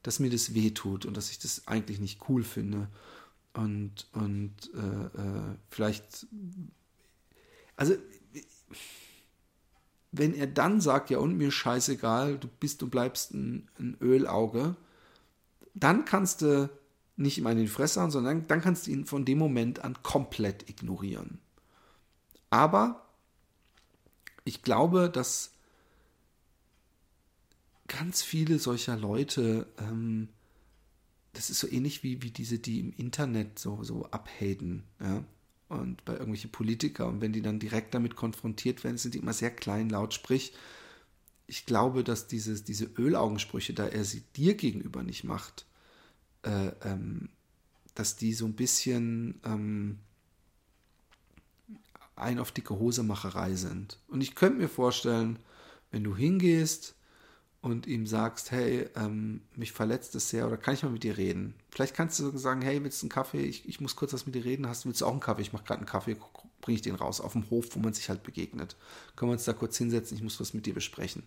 dass mir das weh tut und dass ich das eigentlich nicht cool finde. Und, und äh, äh, vielleicht, also wenn er dann sagt, ja und mir scheißegal, du bist und bleibst ein, ein Ölauge, dann kannst du nicht immer in den Fresse hauen, sondern dann kannst du ihn von dem Moment an komplett ignorieren. Aber ich glaube, dass ganz viele solcher Leute, ähm, das ist so ähnlich wie, wie diese, die im Internet so, so abhaten, ja und bei irgendwelchen Politiker. Und wenn die dann direkt damit konfrontiert werden, sind die immer sehr kleinlaut. Sprich, ich glaube, dass dieses, diese Ölaugensprüche, da er sie dir gegenüber nicht macht, äh, ähm, dass die so ein bisschen ähm, ein auf dicke Hosemacherei sind. Und ich könnte mir vorstellen, wenn du hingehst und ihm sagst, hey, ähm, mich verletzt es sehr oder kann ich mal mit dir reden? Vielleicht kannst du sagen, hey, willst du einen Kaffee? Ich, ich muss kurz was mit dir reden. Hast, willst du auch einen Kaffee? Ich mache gerade einen Kaffee, bringe ich den raus auf dem Hof, wo man sich halt begegnet. Können wir uns da kurz hinsetzen? Ich muss was mit dir besprechen.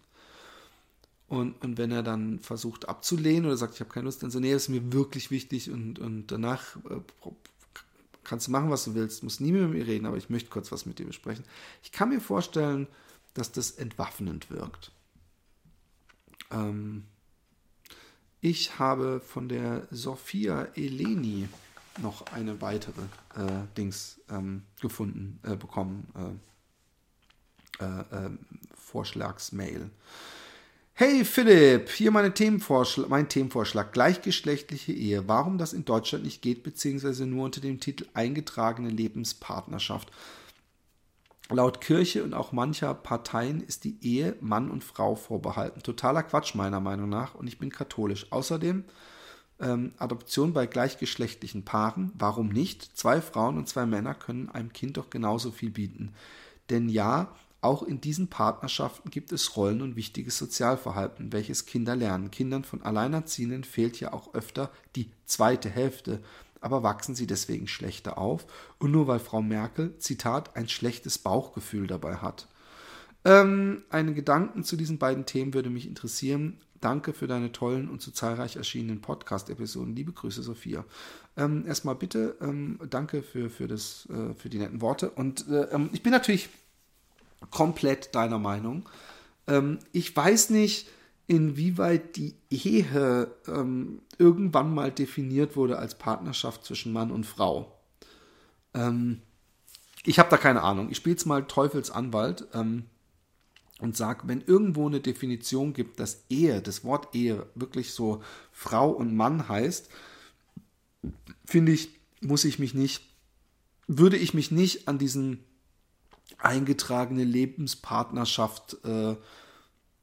Und, und wenn er dann versucht abzulehnen oder sagt, ich habe keine Lust, dann so, nee, das ist mir wirklich wichtig und, und danach äh, kannst du machen, was du willst, musst nie mehr mit mir reden, aber ich möchte kurz was mit dir besprechen. Ich kann mir vorstellen, dass das entwaffnend wirkt. Ähm, ich habe von der Sophia Eleni noch eine weitere äh, Dings ähm, gefunden, äh, bekommen. Äh, äh ähm, Vorschlagsmail. Hey Philipp, hier meine Themenvorschlag, mein Themenvorschlag. Gleichgeschlechtliche Ehe. Warum das in Deutschland nicht geht, beziehungsweise nur unter dem Titel eingetragene Lebenspartnerschaft. Laut Kirche und auch mancher Parteien ist die Ehe Mann und Frau vorbehalten. Totaler Quatsch meiner Meinung nach und ich bin katholisch. Außerdem ähm, Adoption bei gleichgeschlechtlichen Paaren. Warum nicht? Zwei Frauen und zwei Männer können einem Kind doch genauso viel bieten. Denn ja, auch in diesen Partnerschaften gibt es Rollen und wichtiges Sozialverhalten, welches Kinder lernen. Kindern von Alleinerziehenden fehlt ja auch öfter die zweite Hälfte aber wachsen sie deswegen schlechter auf und nur weil Frau Merkel, Zitat, ein schlechtes Bauchgefühl dabei hat. Ähm, eine Gedanken zu diesen beiden Themen würde mich interessieren. Danke für deine tollen und zu zahlreich erschienenen Podcast-Episoden. Liebe Grüße, Sophia. Ähm, erstmal bitte, ähm, danke für, für, das, äh, für die netten Worte. Und äh, ähm, ich bin natürlich komplett deiner Meinung. Ähm, ich weiß nicht, inwieweit die Ehe ähm, irgendwann mal definiert wurde als Partnerschaft zwischen Mann und Frau. Ähm, ich habe da keine Ahnung. Ich spiele jetzt mal Teufelsanwalt ähm, und sage, wenn irgendwo eine Definition gibt, dass Ehe, das Wort Ehe wirklich so Frau und Mann heißt, finde ich, muss ich mich nicht, würde ich mich nicht an diesen eingetragene Lebenspartnerschaft äh,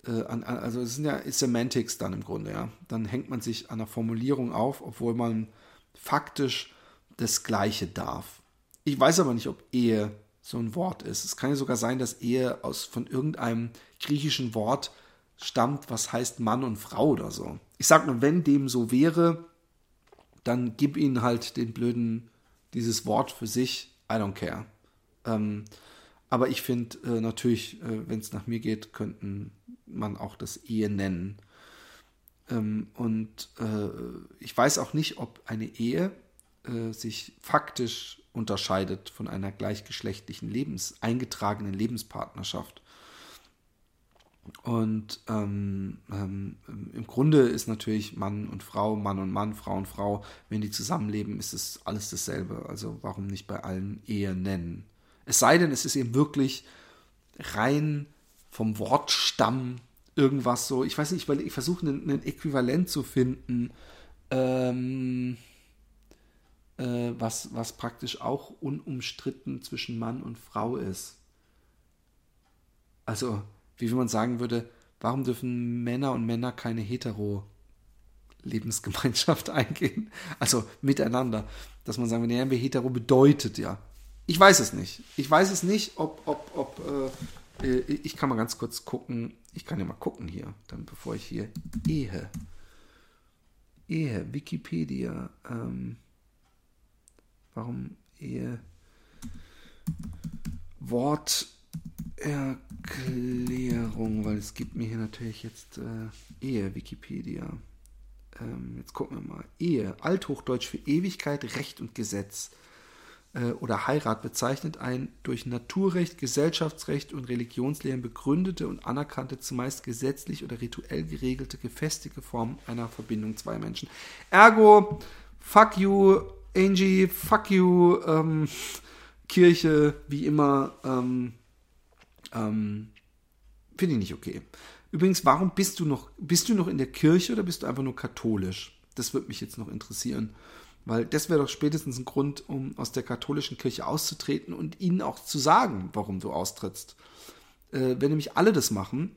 äh, an, also es sind ja Semantics dann im Grunde, ja. Dann hängt man sich an der Formulierung auf, obwohl man faktisch das Gleiche darf. Ich weiß aber nicht, ob Ehe so ein Wort ist. Es kann ja sogar sein, dass Ehe aus von irgendeinem griechischen Wort stammt, was heißt Mann und Frau oder so. Ich sag nur, wenn dem so wäre, dann gib ihnen halt den blöden, dieses Wort für sich, I don't care. Ähm, aber ich finde äh, natürlich, äh, wenn es nach mir geht, könnten man auch das Ehe nennen. Ähm, und äh, ich weiß auch nicht, ob eine Ehe äh, sich faktisch unterscheidet von einer gleichgeschlechtlichen Lebens, eingetragenen Lebenspartnerschaft. Und ähm, ähm, im Grunde ist natürlich Mann und Frau, Mann und Mann, Frau und Frau, wenn die zusammenleben, ist es alles dasselbe. Also warum nicht bei allen Ehe nennen? Es sei denn, es ist eben wirklich rein vom Wortstamm irgendwas so, ich weiß nicht, weil ich versuche ein Äquivalent zu finden, ähm, äh, was, was praktisch auch unumstritten zwischen Mann und Frau ist. Also, wie wenn man sagen würde, warum dürfen Männer und Männer keine hetero Lebensgemeinschaft eingehen? Also miteinander. Dass man sagen würde, ja, hetero bedeutet ja. Ich weiß es nicht. Ich weiß es nicht, ob, ob, ob, äh, äh, ich kann mal ganz kurz gucken. Ich kann ja mal gucken hier, dann bevor ich hier Ehe. Ehe, Wikipedia. Ähm, warum Ehe? Worterklärung, weil es gibt mir hier natürlich jetzt äh, Ehe, Wikipedia. Ähm, jetzt gucken wir mal. Ehe, Althochdeutsch für Ewigkeit, Recht und Gesetz oder Heirat bezeichnet ein durch Naturrecht, Gesellschaftsrecht und Religionslehren begründete und anerkannte, zumeist gesetzlich oder rituell geregelte, gefestigte Form einer Verbindung zweier Menschen. Ergo, fuck you, Angie, fuck you, ähm, Kirche, wie immer, ähm, ähm, finde ich nicht okay. Übrigens, warum bist du noch, bist du noch in der Kirche oder bist du einfach nur katholisch? Das würde mich jetzt noch interessieren. Weil das wäre doch spätestens ein Grund, um aus der katholischen Kirche auszutreten und ihnen auch zu sagen, warum du austrittst. Äh, wenn nämlich alle das machen,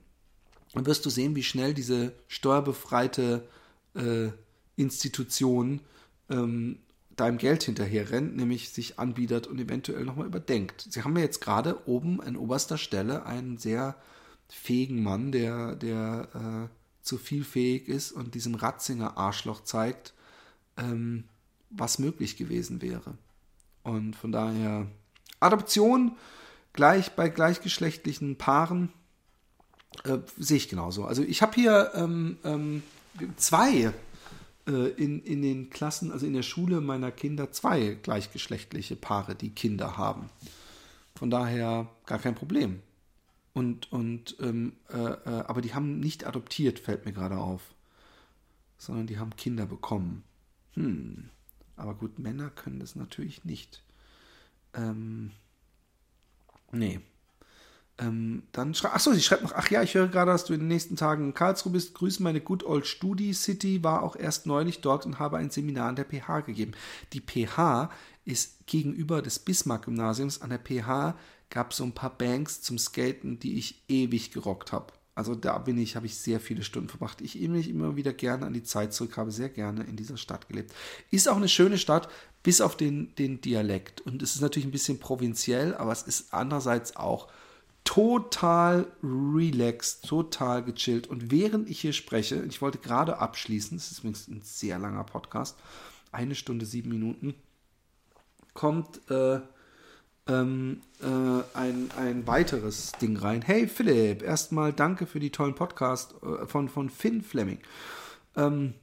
dann wirst du sehen, wie schnell diese steuerbefreite äh, Institution ähm, deinem Geld hinterher rennt, nämlich sich anbietet und eventuell nochmal überdenkt. Sie haben ja jetzt gerade oben an oberster Stelle einen sehr fähigen Mann, der, der äh, zu viel fähig ist und diesem Ratzinger Arschloch zeigt, ähm, was möglich gewesen wäre. Und von daher Adoption gleich bei gleichgeschlechtlichen Paaren äh, sehe ich genauso. Also ich habe hier ähm, ähm, zwei äh, in, in den Klassen, also in der Schule meiner Kinder, zwei gleichgeschlechtliche Paare, die Kinder haben. Von daher gar kein Problem. Und, und ähm, äh, äh aber die haben nicht adoptiert, fällt mir gerade auf. Sondern die haben Kinder bekommen. Hm. Aber gut, Männer können das natürlich nicht. Ähm, nee. Ähm, dann schreibt, achso, sie schreibt noch, ach ja, ich höre gerade, dass du in den nächsten Tagen in Karlsruhe bist. Grüß meine Good Old Studi City, war auch erst neulich dort und habe ein Seminar an der PH gegeben. Die PH ist gegenüber des Bismarck-Gymnasiums. An der PH gab es so ein paar Banks zum Skaten, die ich ewig gerockt habe. Also da bin ich, habe ich sehr viele Stunden verbracht. Ich erinnere mich immer wieder gerne an die Zeit zurück, habe sehr gerne in dieser Stadt gelebt. Ist auch eine schöne Stadt, bis auf den, den Dialekt. Und es ist natürlich ein bisschen provinziell, aber es ist andererseits auch total relaxed, total gechillt. Und während ich hier spreche, ich wollte gerade abschließen, es ist übrigens ein sehr langer Podcast, eine Stunde, sieben Minuten, kommt äh, ähm, äh, ein, ein weiteres Ding rein. Hey Philipp, erstmal danke für die tollen Podcast äh, von, von Finn Fleming. Ähm,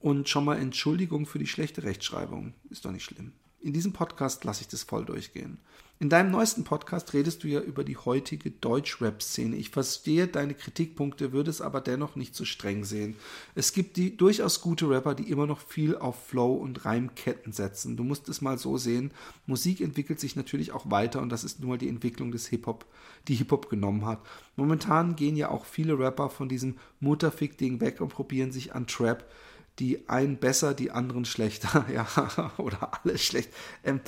und schon mal Entschuldigung für die schlechte Rechtschreibung. Ist doch nicht schlimm. In diesem Podcast lasse ich das voll durchgehen. In deinem neuesten Podcast redest du ja über die heutige Deutsch-Rap-Szene. Ich verstehe deine Kritikpunkte, würde es aber dennoch nicht so streng sehen. Es gibt die durchaus gute Rapper, die immer noch viel auf Flow und Reimketten setzen. Du musst es mal so sehen. Musik entwickelt sich natürlich auch weiter und das ist nur die Entwicklung des Hip-Hop, die Hip-Hop genommen hat. Momentan gehen ja auch viele Rapper von diesem Mutterfick-Ding weg und probieren sich an Trap die einen besser, die anderen schlechter, ja, oder alle schlecht. Ähm,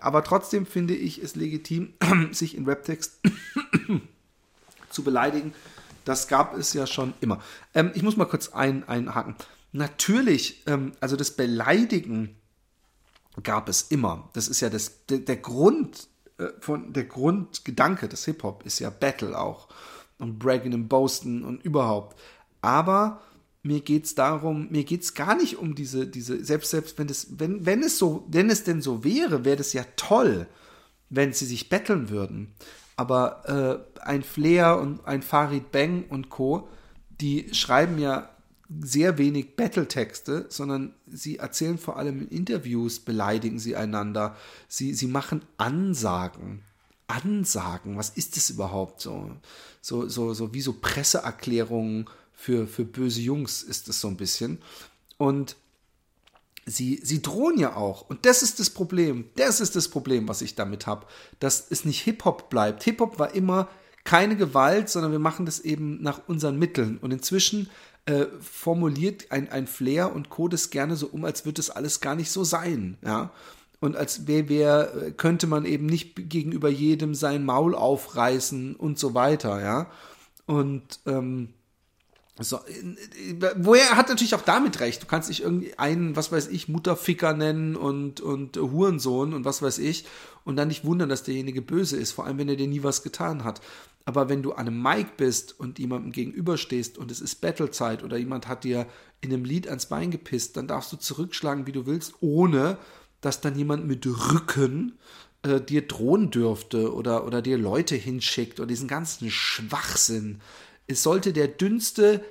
aber trotzdem finde ich es legitim, sich in Webtext zu beleidigen. Das gab es ja schon immer. Ähm, ich muss mal kurz ein, einhaken. Natürlich, ähm, also das Beleidigen gab es immer. Das ist ja das, der, der Grund, äh, von, der Grundgedanke des Hip-Hop ist ja Battle auch. Und Bragging und Boasten und überhaupt. Aber mir geht es darum, mir geht es gar nicht um diese, diese, selbst, selbst wenn es, wenn, wenn es so, wenn es denn so wäre, wäre das ja toll, wenn sie sich betteln würden. Aber äh, ein Flair und ein Farid Bang und Co., die schreiben ja sehr wenig Battle-Texte, sondern sie erzählen vor allem in Interviews, beleidigen sie einander, sie, sie machen Ansagen. Ansagen, was ist das überhaupt so? So, so, so wie so Presseerklärungen für, für böse Jungs ist es so ein bisschen. Und sie, sie drohen ja auch. Und das ist das Problem. Das ist das Problem, was ich damit habe. Dass es nicht Hip-Hop bleibt. Hip-Hop war immer keine Gewalt, sondern wir machen das eben nach unseren Mitteln. Und inzwischen äh, formuliert ein, ein Flair und Co. das gerne so um, als würde es alles gar nicht so sein. Ja. Und als wer, wer könnte man eben nicht gegenüber jedem sein Maul aufreißen und so weiter, ja. Und ähm, so, woher hat natürlich auch damit recht. Du kannst dich irgendwie einen, was weiß ich, Mutterficker nennen und, und Hurensohn und was weiß ich und dann nicht wundern, dass derjenige böse ist, vor allem wenn er dir nie was getan hat. Aber wenn du an einem Mic bist und jemandem gegenüberstehst und es ist Battlezeit oder jemand hat dir in einem Lied ans Bein gepisst, dann darfst du zurückschlagen, wie du willst, ohne dass dann jemand mit Rücken äh, dir drohen dürfte oder, oder dir Leute hinschickt oder diesen ganzen Schwachsinn es sollte der dünnste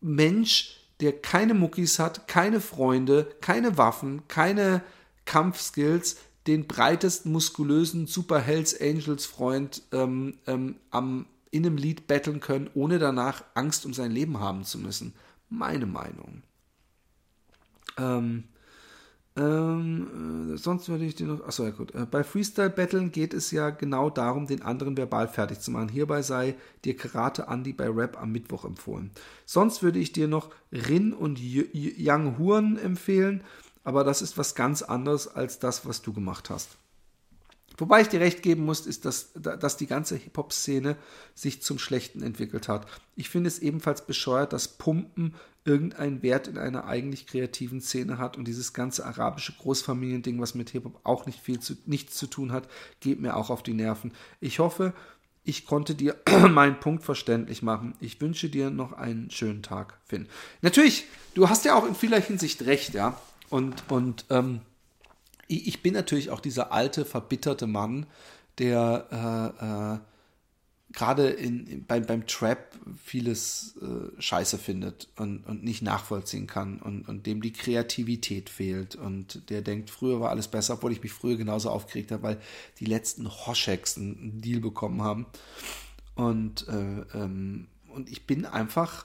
Mensch, der keine Muckis hat, keine Freunde, keine Waffen, keine Kampfskills, den breitesten, muskulösen Super Hells Angels Freund ähm, ähm, am, in einem Lied betteln können, ohne danach Angst um sein Leben haben zu müssen. Meine Meinung. Ähm, ähm, äh, sonst würde ich dir noch. Achso, ja gut. Äh, bei Freestyle-Battlen geht es ja genau darum, den anderen verbal fertig zu machen. Hierbei sei dir Karate Andy bei Rap am Mittwoch empfohlen. Sonst würde ich dir noch Rin und Young Huren empfehlen, aber das ist was ganz anderes als das, was du gemacht hast. Wobei ich dir recht geben muss, ist, dass, dass die ganze Hip-Hop-Szene sich zum Schlechten entwickelt hat. Ich finde es ebenfalls bescheuert, dass Pumpen irgendeinen Wert in einer eigentlich kreativen Szene hat und dieses ganze arabische Großfamiliending, was mit Hip-Hop auch nicht viel zu, nichts zu tun hat, geht mir auch auf die Nerven. Ich hoffe, ich konnte dir meinen Punkt verständlich machen. Ich wünsche dir noch einen schönen Tag, Finn. Natürlich, du hast ja auch in vieler Hinsicht recht, ja. Und, und ähm, ich bin natürlich auch dieser alte, verbitterte Mann, der äh, äh, gerade in, beim, beim Trap vieles äh, scheiße findet und, und nicht nachvollziehen kann und, und dem die Kreativität fehlt und der denkt, früher war alles besser, obwohl ich mich früher genauso aufgeregt habe, weil die letzten Hoscheks einen Deal bekommen haben. Und, äh, ähm, und ich bin einfach.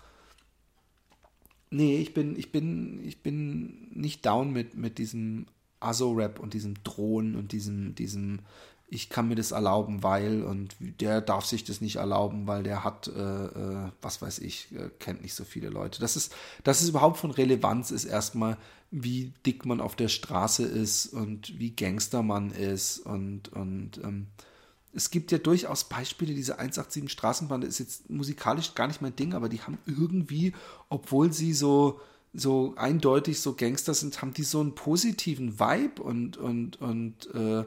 Nee, ich bin, ich bin, ich bin nicht down mit, mit diesem Aso-Rap und diesem Drohen und diesem, diesem, ich kann mir das erlauben, weil und der darf sich das nicht erlauben, weil der hat, äh, äh, was weiß ich, äh, kennt nicht so viele Leute. Das ist, das ist überhaupt von Relevanz ist erstmal, wie dick man auf der Straße ist und wie Gangster man ist und, und ähm, es gibt ja durchaus Beispiele, diese 187 Straßenbahn ist jetzt musikalisch gar nicht mein Ding, aber die haben irgendwie, obwohl sie so, so eindeutig so Gangster sind, haben die so einen positiven Vibe und, und, und äh,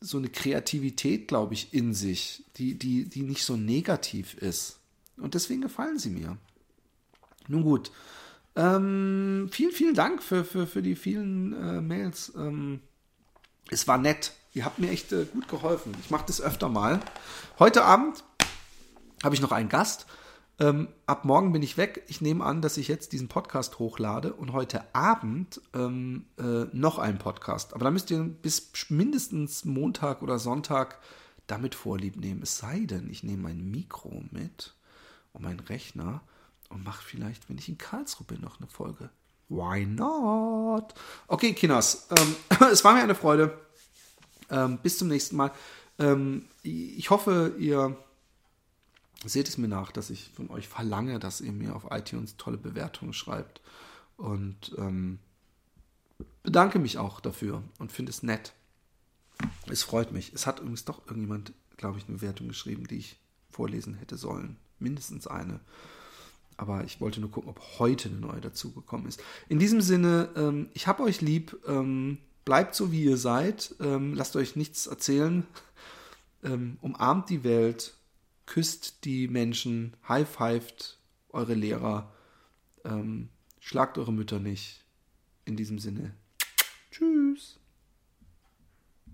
so eine Kreativität, glaube ich, in sich, die, die, die nicht so negativ ist. Und deswegen gefallen sie mir. Nun gut. Ähm, vielen, vielen Dank für, für, für die vielen äh, Mails. Ähm, es war nett. Ihr habt mir echt äh, gut geholfen. Ich mache das öfter mal. Heute Abend habe ich noch einen Gast. Ähm, ab morgen bin ich weg. Ich nehme an, dass ich jetzt diesen Podcast hochlade und heute Abend ähm, äh, noch einen Podcast. Aber da müsst ihr bis mindestens Montag oder Sonntag damit vorlieb nehmen. Es sei denn, ich nehme mein Mikro mit und meinen Rechner und mache vielleicht, wenn ich in Karlsruhe bin, noch eine Folge. Why not? Okay, Kinas, ähm, es war mir eine Freude. Ähm, bis zum nächsten Mal. Ähm, ich hoffe, ihr seht es mir nach, dass ich von euch verlange, dass ihr mir auf iTunes tolle Bewertungen schreibt. Und ähm, bedanke mich auch dafür und finde es nett. Es freut mich. Es hat übrigens doch irgendjemand, glaube ich, eine Bewertung geschrieben, die ich vorlesen hätte sollen. Mindestens eine. Aber ich wollte nur gucken, ob heute eine neue dazugekommen ist. In diesem Sinne, ähm, ich habe euch lieb. Ähm, bleibt so, wie ihr seid. Ähm, lasst euch nichts erzählen. Ähm, umarmt die Welt küsst die Menschen, high-fived eure Lehrer, ähm, schlagt eure Mütter nicht. In diesem Sinne. Tschüss.